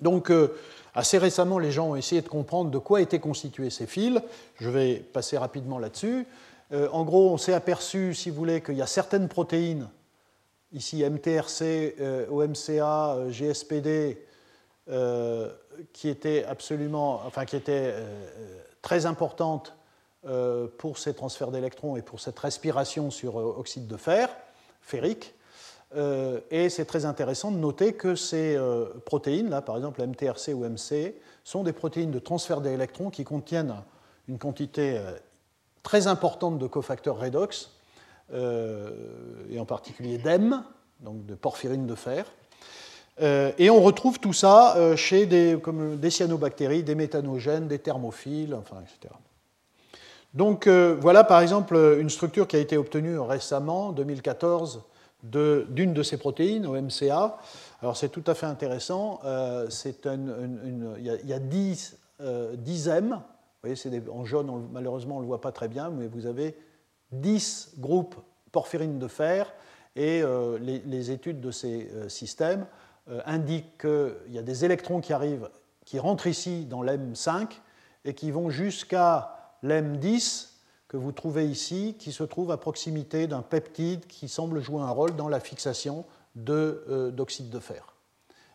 Donc euh, assez récemment, les gens ont essayé de comprendre de quoi étaient constitués ces fils. Je vais passer rapidement là-dessus. Euh, en gros, on s'est aperçu, si vous voulez, qu'il y a certaines protéines, ici MTRC, OMCA, GSPD, qui étaient absolument, enfin qui étaient très importantes euh, pour ces transferts d'électrons et pour cette respiration sur euh, oxyde de fer, ferrique. Euh, et c'est très intéressant de noter que ces protéines, là, par exemple MTRC ou MC, sont des protéines de transfert d'électrons qui contiennent une quantité très importante de cofacteurs redox, et en particulier d'M, donc de porphyrine de fer. et on retrouve tout ça chez des, comme des cyanobactéries, des méthanogènes, des thermophiles, enfin, etc. Donc euh, voilà par exemple une structure qui a été obtenue récemment, en 2014, d'une de, ces protéines, OMCA. Alors c'est tout à fait intéressant. Euh, il, y a, 10, euh, M. Vous voyez, en jaune, malheureusement on ne le voit pas très bien, mais vous avez 10 groupes porphyrine de fer et les, études de ces systèmes indiquent qu'il y a des électrons qui arrivent, qui rentrent ici dans l'M5 et qui vont jusqu'à l'M10 que vous trouvez ici, qui se trouve à proximité d'un peptide qui semble jouer un rôle dans la fixation euh, d'oxyde de, fer.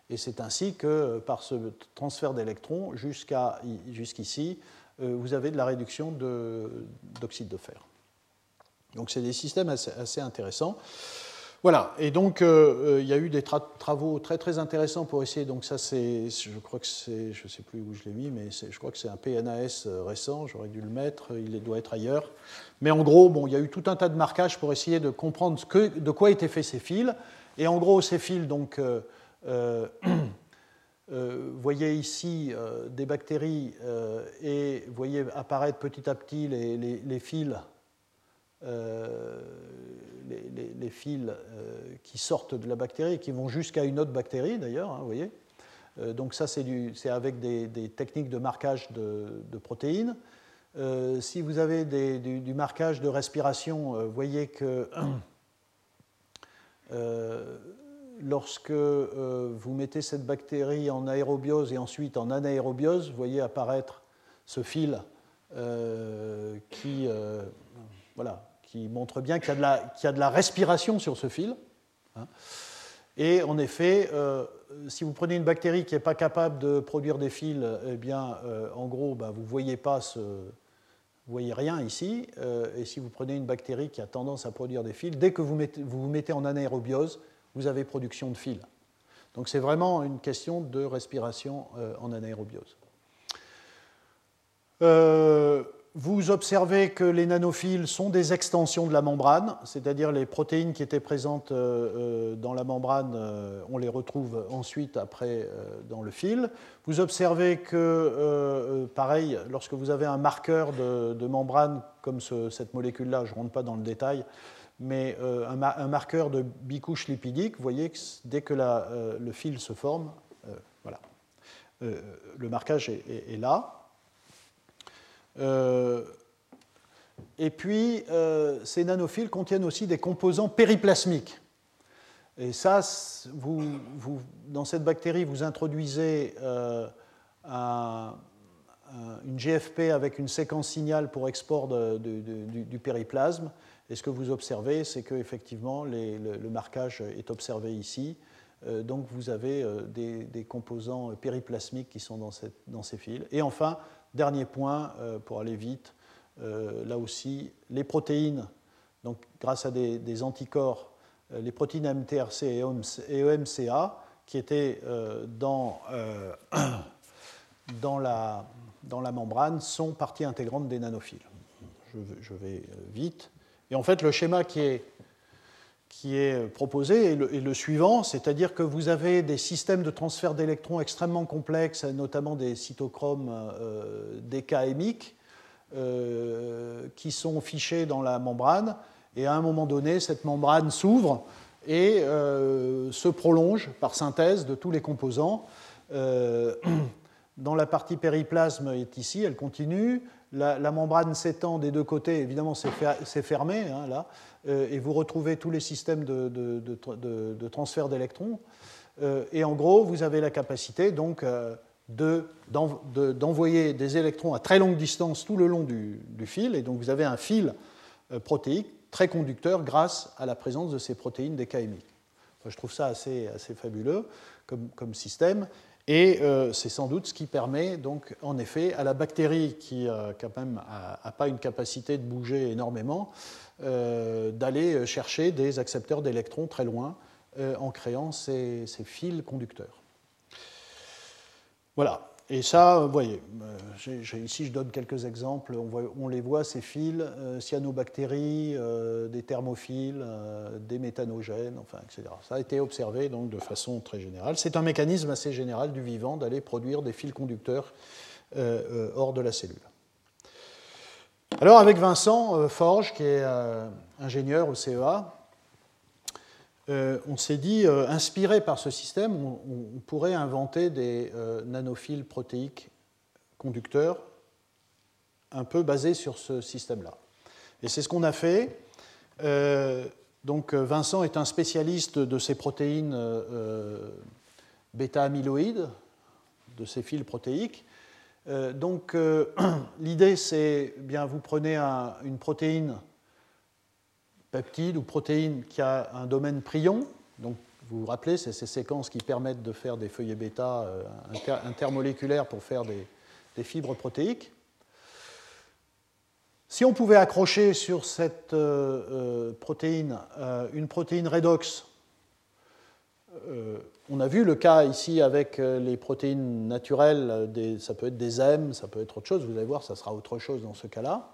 Et c'est ainsi que euh, par ce transfert d'électrons jusqu'ici, euh, vous avez de la réduction d'oxyde de, fer. Donc c'est des systèmes assez intéressants. Voilà, et donc euh, euh, il y a eu des travaux très très intéressants pour essayer, donc ça c'est, je crois que c'est, je ne sais plus où je l'ai mis, mais je crois que c'est un PNAS euh, récent, j'aurais dû le mettre, il doit être ailleurs. Mais en gros, bon, il y a eu tout un tas de marquages pour essayer de comprendre de quoi étaient faits ces fils. Et en gros, ces fils, donc, voyez ici des bactéries et vous voyez apparaître petit à petit les fils les, fils euh, qui sortent de la bactérie et qui vont jusqu'à une autre bactérie d'ailleurs, hein, voyez. Euh, donc ça, c'est avec des, techniques de marquage de, protéines. Euh, si vous avez du, marquage de respiration, vous voyez que lorsque vous mettez cette bactérie en aérobiose et ensuite en anaérobiose, vous voyez apparaître ce fil qui, voilà, qui montre bien qu'il y, y, a de la respiration sur ce fil. Hein. Et en effet, euh, si vous prenez une bactérie qui n'est pas capable de produire des fils, eh bien, euh, en gros, bah, vous ne voyez pas ce, vous voyez rien ici. Euh, et si vous prenez une bactérie qui a tendance à produire des fils, dès que vous, mettez, vous vous mettez en anaérobiose, vous avez production de fils. Donc c'est vraiment une question de respiration en anaérobiose vous observez que les nanophiles sont des extensions de la membrane, c'est-à-dire les protéines qui étaient présentes euh, euh, dans la membrane, euh, on les retrouve ensuite après dans le fil. Vous observez que, pareil, lorsque vous avez un marqueur de, membrane comme cette molécule-là, je ne rentre pas dans le détail, mais un, marqueur de bicouche lipidique, vous voyez que dès que le fil se forme, voilà, le marquage est là. Euh, et puis, euh, ces nanophiles contiennent aussi des composants périplasmiques. Et ça, vous, dans cette bactérie, vous introduisez euh, une GFP avec une séquence signal pour export du, périplasme. Et ce que vous observez, c'est qu'effectivement, le, le, marquage est observé ici. donc, vous avez des, composants périplasmiques qui sont dans, ces fils. Et enfin, Dernier point, euh, pour aller vite, là aussi, les protéines, donc grâce à des, anticorps, les protéines MTRC et EMCA, qui étaient dans, dans, la, dans la membrane, sont partie intégrante des nanophiles. Je, vais vite. Et en fait, le schéma qui est qui est proposé est le, suivant, c'est-à-dire que vous avez des systèmes de transfert d'électrons extrêmement complexes, notamment des cytochromes euh, décaémiques, euh, qui sont fichés dans la membrane, et à un moment donné, cette membrane s'ouvre et euh, se prolonge par synthèse de tous les composants. Euh, dans la partie périplasme est ici, elle continue. La, membrane s'étend des deux côtés, évidemment c'est fermé hein, là, et vous retrouvez tous les systèmes de, transfert d'électrons. Euh, et en gros, vous avez la capacité donc euh, d'envoyer des électrons à très longue distance tout le long du, fil, et donc vous avez un fil protéique très conducteur grâce à la présence de ces protéines décaémiques. je trouve ça assez, assez fabuleux comme, comme système. Et c'est sans doute ce qui permet, donc, en effet, à la bactérie qui, quand même, n'a pas une capacité de bouger énormément, euh, d'aller chercher des accepteurs d'électrons très loin euh, en créant ces, fils conducteurs. Voilà. Et ça, vous voyez, euh, ici je donne quelques exemples. On, les voit, ces fils, cyanobactéries, des thermophiles, des méthanogènes, enfin, etc. Ça a été observé donc de façon très générale. C'est un mécanisme assez général du vivant d'aller produire des fils conducteurs hors de la cellule. Alors avec Vincent euh, Forge, qui est euh, ingénieur au CEA, euh, on s'est dit, inspiré par ce système, on, pourrait inventer des nanophiles protéiques conducteurs un peu basés sur ce système-là. Et c'est ce qu'on a fait. donc Vincent est un spécialiste de ces protéines bêta-amyloïdes, de ces fils protéiques. Euh, donc euh, l'idée c'est bien vous prenez une protéine peptide ou protéine qui a un domaine prion, donc vous vous rappelez, c'est ces séquences qui permettent de faire des feuillets bêta euh, intermoléculaires pour faire des, fibres protéiques. Si on pouvait accrocher sur cette protéine une protéine redox on a vu le cas ici avec euh, les protéines naturelles, ça peut être des M, ça peut être autre chose, vous allez voir, ça sera autre chose dans ce cas-là.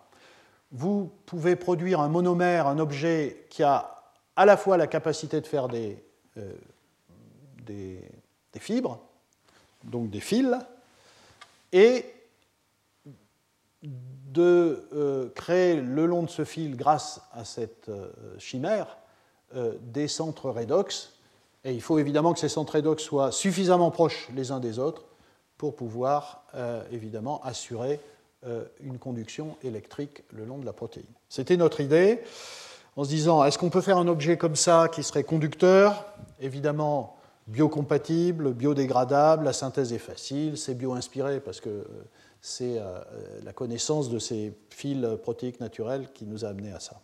Vous pouvez produire un monomère, un objet qui a à la fois la capacité de faire des, euh, fibres, donc des fils, et de euh, créer le long de ce fil, grâce à cette chimère, des centres redox et il faut évidemment que ces centres redox soient suffisamment proches les uns des autres pour pouvoir euh, évidemment assurer euh, une conduction électrique le long de la protéine. C'était notre idée en se disant est-ce qu'on peut faire un objet comme ça qui serait conducteur Évidemment biocompatible, biodégradable, la synthèse est facile, c'est bio-inspiré parce que euh, c'est la connaissance de ces fils protéiques naturels qui nous a amené à ça.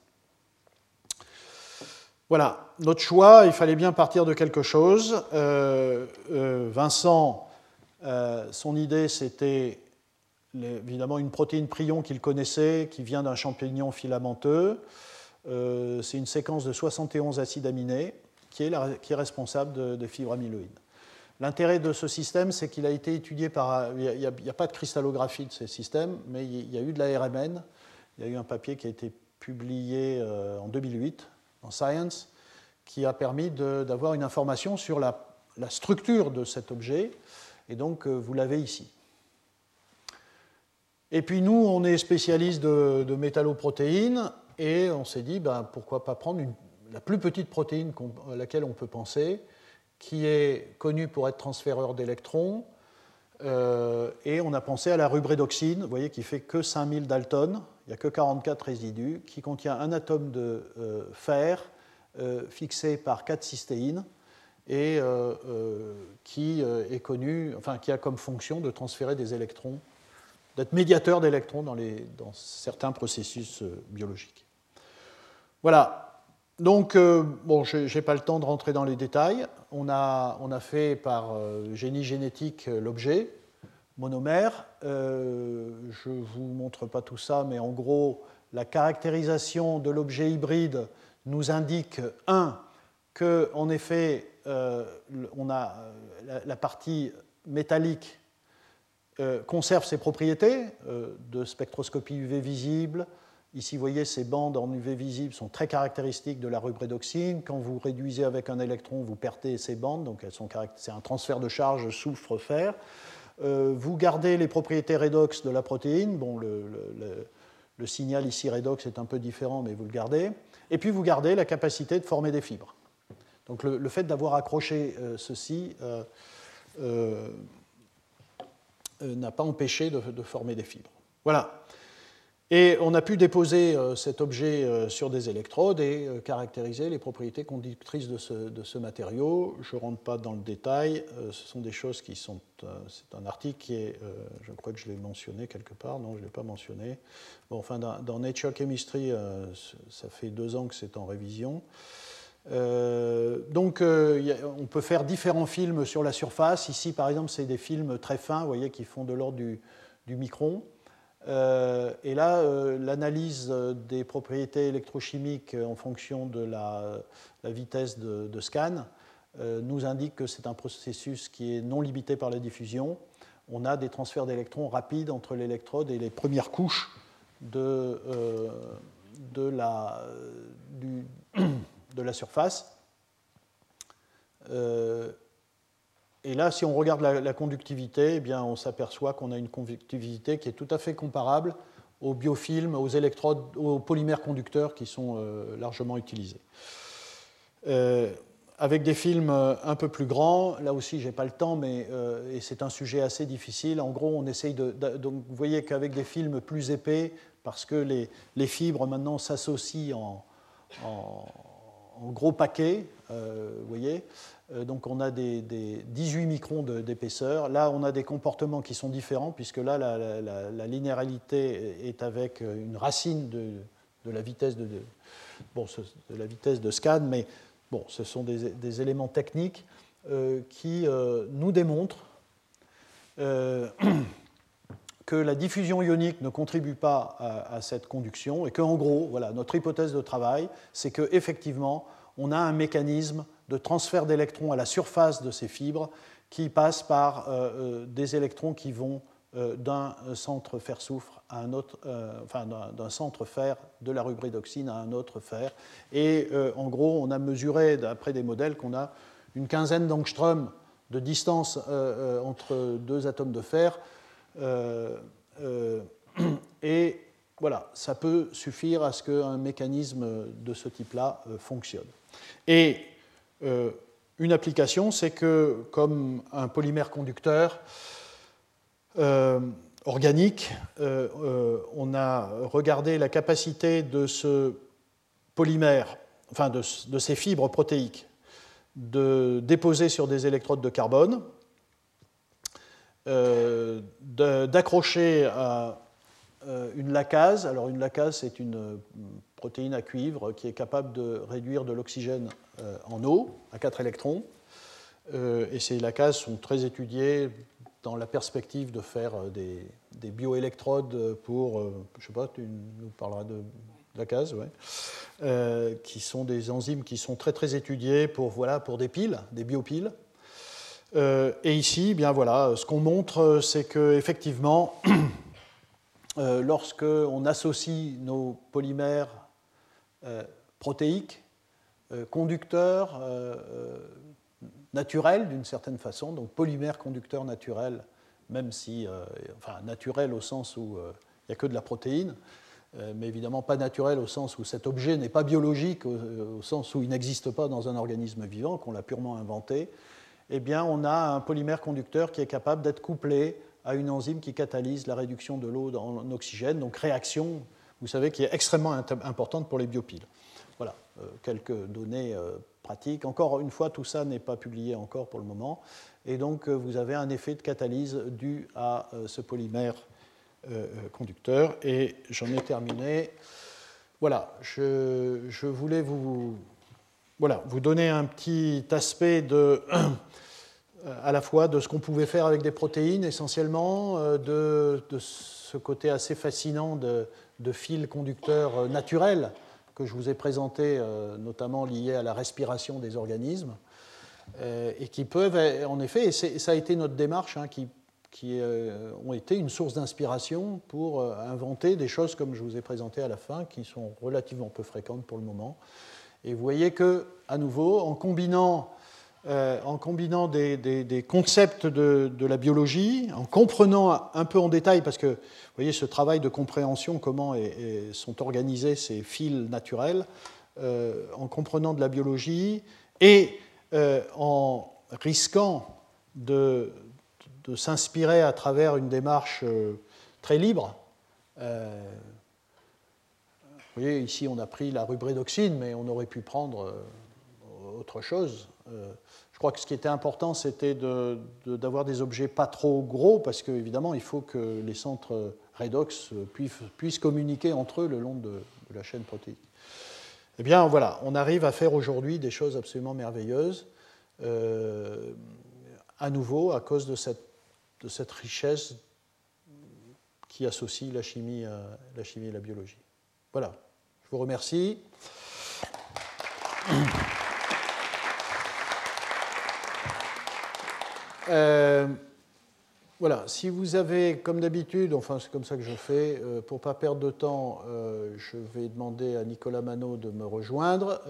Voilà, notre choix, il fallait bien partir de quelque chose. Euh, euh, Vincent, euh, son idée, c'était évidemment une protéine prion qu'il connaissait, qui vient d'un champignon filamenteux. C'est une séquence de 71 acides aminés qui est, responsable de, fibres amyloïdes. L'intérêt de ce système, c'est qu'il a été étudié par. Il n'y a, pas de cristallographie de ces systèmes, mais il y a eu de la RMN. Il y a eu un papier qui a été publié en 2008 Science, qui a permis d'avoir une information sur la, structure de cet objet. Et donc, euh, vous l'avez ici. Et puis nous, on est spécialiste de, métalloprotéines et on s'est dit, ben, pourquoi pas prendre la plus petite protéine à laquelle on peut penser, qui est connue pour être transféreur d'électrons. Euh, et on a pensé à la rubredoxine, vous voyez, qui fait que 5000 Dalton, il n'y a que 44 résidus, qui contient un atome de euh, fer euh, fixé par 4 cystéines et euh, qui est connu, enfin qui a comme fonction de transférer des électrons, d'être médiateur d'électrons dans, dans, certains processus biologiques. Voilà. Donc, bon, je n'ai pas le temps de rentrer dans les détails. On a, on a fait par génie génétique l'objet, monomère. je ne vous montre pas tout ça, mais en gros, la caractérisation de l'objet hybride nous indique, un, qu'en effet, on a la, partie métallique conserve ses propriétés de spectroscopie UV visible, Ici, vous voyez, ces bandes en UV visible sont très caractéristiques de la rubredoxine. Quand vous réduisez avec un électron, vous perdez ces bandes, donc c'est un transfert de charge soufre-fer. Euh, vous gardez les propriétés redox de la protéine. Bon, le, signal ici redox est un peu différent, mais vous le gardez. Et puis vous gardez la capacité de former des fibres. Donc le, fait d'avoir accroché euh, ceci euh, n'a pas empêché de, de former des fibres. Voilà. Et on a pu déposer euh, cet objet euh, sur des électrodes et euh, caractériser les propriétés conductrices de ce, matériau. Je ne rentre pas dans le détail, ce sont des choses qui sont... C'est un article qui est... Je crois que je l'ai mentionné quelque part, non, je ne l'ai pas mentionné. Bon, enfin, dans, Nature Chemistry, ça fait deux ans que c'est en révision. donc, on peut faire différents films sur la surface. Ici, par exemple, c'est des films très fins, vous voyez, qui font de l'ordre du, du micron. Euh, et là, euh, l'analyse des propriétés électrochimiques en fonction de la, vitesse de, scan euh, nous indique que c'est un processus qui est non limité par la diffusion. On a des transferts d'électrons rapides entre l'électrode et les premières couches de la, surface. Et là, si on regarde la, conductivité, eh bien, on s'aperçoit qu'on a une conductivité qui est tout à fait comparable aux biofilms, aux électrodes, aux polymères conducteurs qui sont euh, largement utilisés. Euh, avec des films euh, un peu plus grands, là aussi, je n'ai pas le temps, mais c'est un sujet assez difficile. En gros, on essaye de. donc, vous voyez qu'avec des films plus épais, parce que les, les fibres maintenant s'associent en, en, gros paquets, vous voyez, donc on a des, 18 microns d'épaisseur. Là, on a des comportements qui sont différents, puisque là, la, linéarité est avec une racine de, la, vitesse de, bon, de la vitesse de scan, mais bon, ce sont des, éléments techniques euh, qui euh, nous démontrent que la diffusion ionique ne contribue pas à, cette conduction et qu'en gros, voilà, notre hypothèse de travail, c'est qu'effectivement, on a un mécanisme de transfert d'électrons à la surface de ces fibres qui passent par euh, euh, des électrons qui vont euh, d'un centre fer-soufre à un autre, enfin d'un centre fer de la rubridoxine à un autre fer. Et en gros, on a mesuré, d'après des modèles, qu'on a une quinzaine d'angstrom de distance entre deux atomes de fer. et voilà, ça peut suffire à ce qu'un mécanisme de ce type-là fonctionne. Et euh, une application, c'est que comme un polymère conducteur euh, organique, euh, on a regardé la capacité de ce polymère, enfin de, ces fibres protéiques, de déposer sur des électrodes de carbone, d'accrocher à une lacase. Alors une lacase, c'est une protéine à cuivre qui est capable de réduire de l'oxygène euh, en eau à 4 électrons. Euh, et ces lacases sont très étudiées dans la perspective de faire euh, des, des bioélectrodes pour, je sais pas, tu nous parleras de lacase, qui sont des enzymes qui sont très très étudiées pour, voilà, pour des piles, des biopiles. et ici, bien voilà, ce qu'on montre, c'est que effectivement, lorsque on associe nos polymères protéiques euh, conducteur euh, euh, naturel d'une certaine façon, donc polymère conducteur naturel, même si, enfin naturel au sens où il n'y a que de la protéine, mais évidemment pas naturel au sens où cet objet n'est pas biologique, au, sens où il n'existe pas dans un organisme vivant, qu'on l'a purement inventé, eh bien on a un polymère conducteur qui est capable d'être couplé à une enzyme qui catalyse la réduction de l'eau en oxygène, donc réaction, vous savez, qui est extrêmement importante pour les biopiles. Voilà, euh, quelques données euh, pratiques. Encore une fois, tout ça n'est pas publié encore pour le moment. Et donc, euh, vous avez un effet de catalyse dû à ce polymère conducteur. Et j'en ai terminé. Voilà, je, voulais vous, voilà, vous donner un petit aspect de, à la fois de ce qu'on pouvait faire avec des protéines essentiellement, de, ce côté assez fascinant de, de fils conducteurs naturels que je vous ai présentés, notamment liés à la respiration des organismes, et qui peuvent, en effet, et ça a été notre démarche, hein, qui qui euh, ont été une source d'inspiration pour euh, inventer des choses comme je vous ai présenté à la fin, qui sont relativement peu fréquentes pour le moment. Et vous voyez que, à nouveau, en combinant, euh, en combinant des, concepts de, la biologie, en comprenant un peu en détail, parce que vous voyez ce travail de compréhension, comment sont organisés ces fils naturels, en comprenant de la biologie et en risquant de, s'inspirer à travers une démarche euh, très libre. Euh, vous voyez, ici on a pris la rubrédoxine, mais on aurait pu prendre euh, autre chose. Je crois que ce qui était important, c'était d'avoir des objets pas trop gros, parce qu'évidemment, il faut que les centres redox puissent, communiquer entre eux le long de, la chaîne protéique. Eh bien, voilà, on arrive à faire aujourd'hui des choses absolument merveilleuses, à nouveau à cause de cette richesse qui associe la chimie, la chimie et la biologie. Voilà, je vous remercie. Euh, voilà, si vous avez, comme d'habitude, enfin c'est comme ça que je fais, euh, pour ne pas perdre de temps, euh, je vais demander à Nicolas Manot de me rejoindre.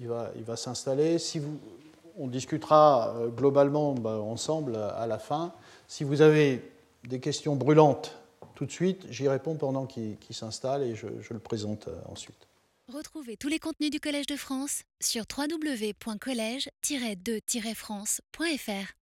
il va, il va s'installer. Si vous, on discutera globalement bah, ensemble à la fin. Si vous avez des questions brûlantes tout de suite, j'y réponds pendant qu'il s'installe et je, le présente ensuite. Retrouvez tous les contenus du Collège de France sur www.colège-2-france.fr.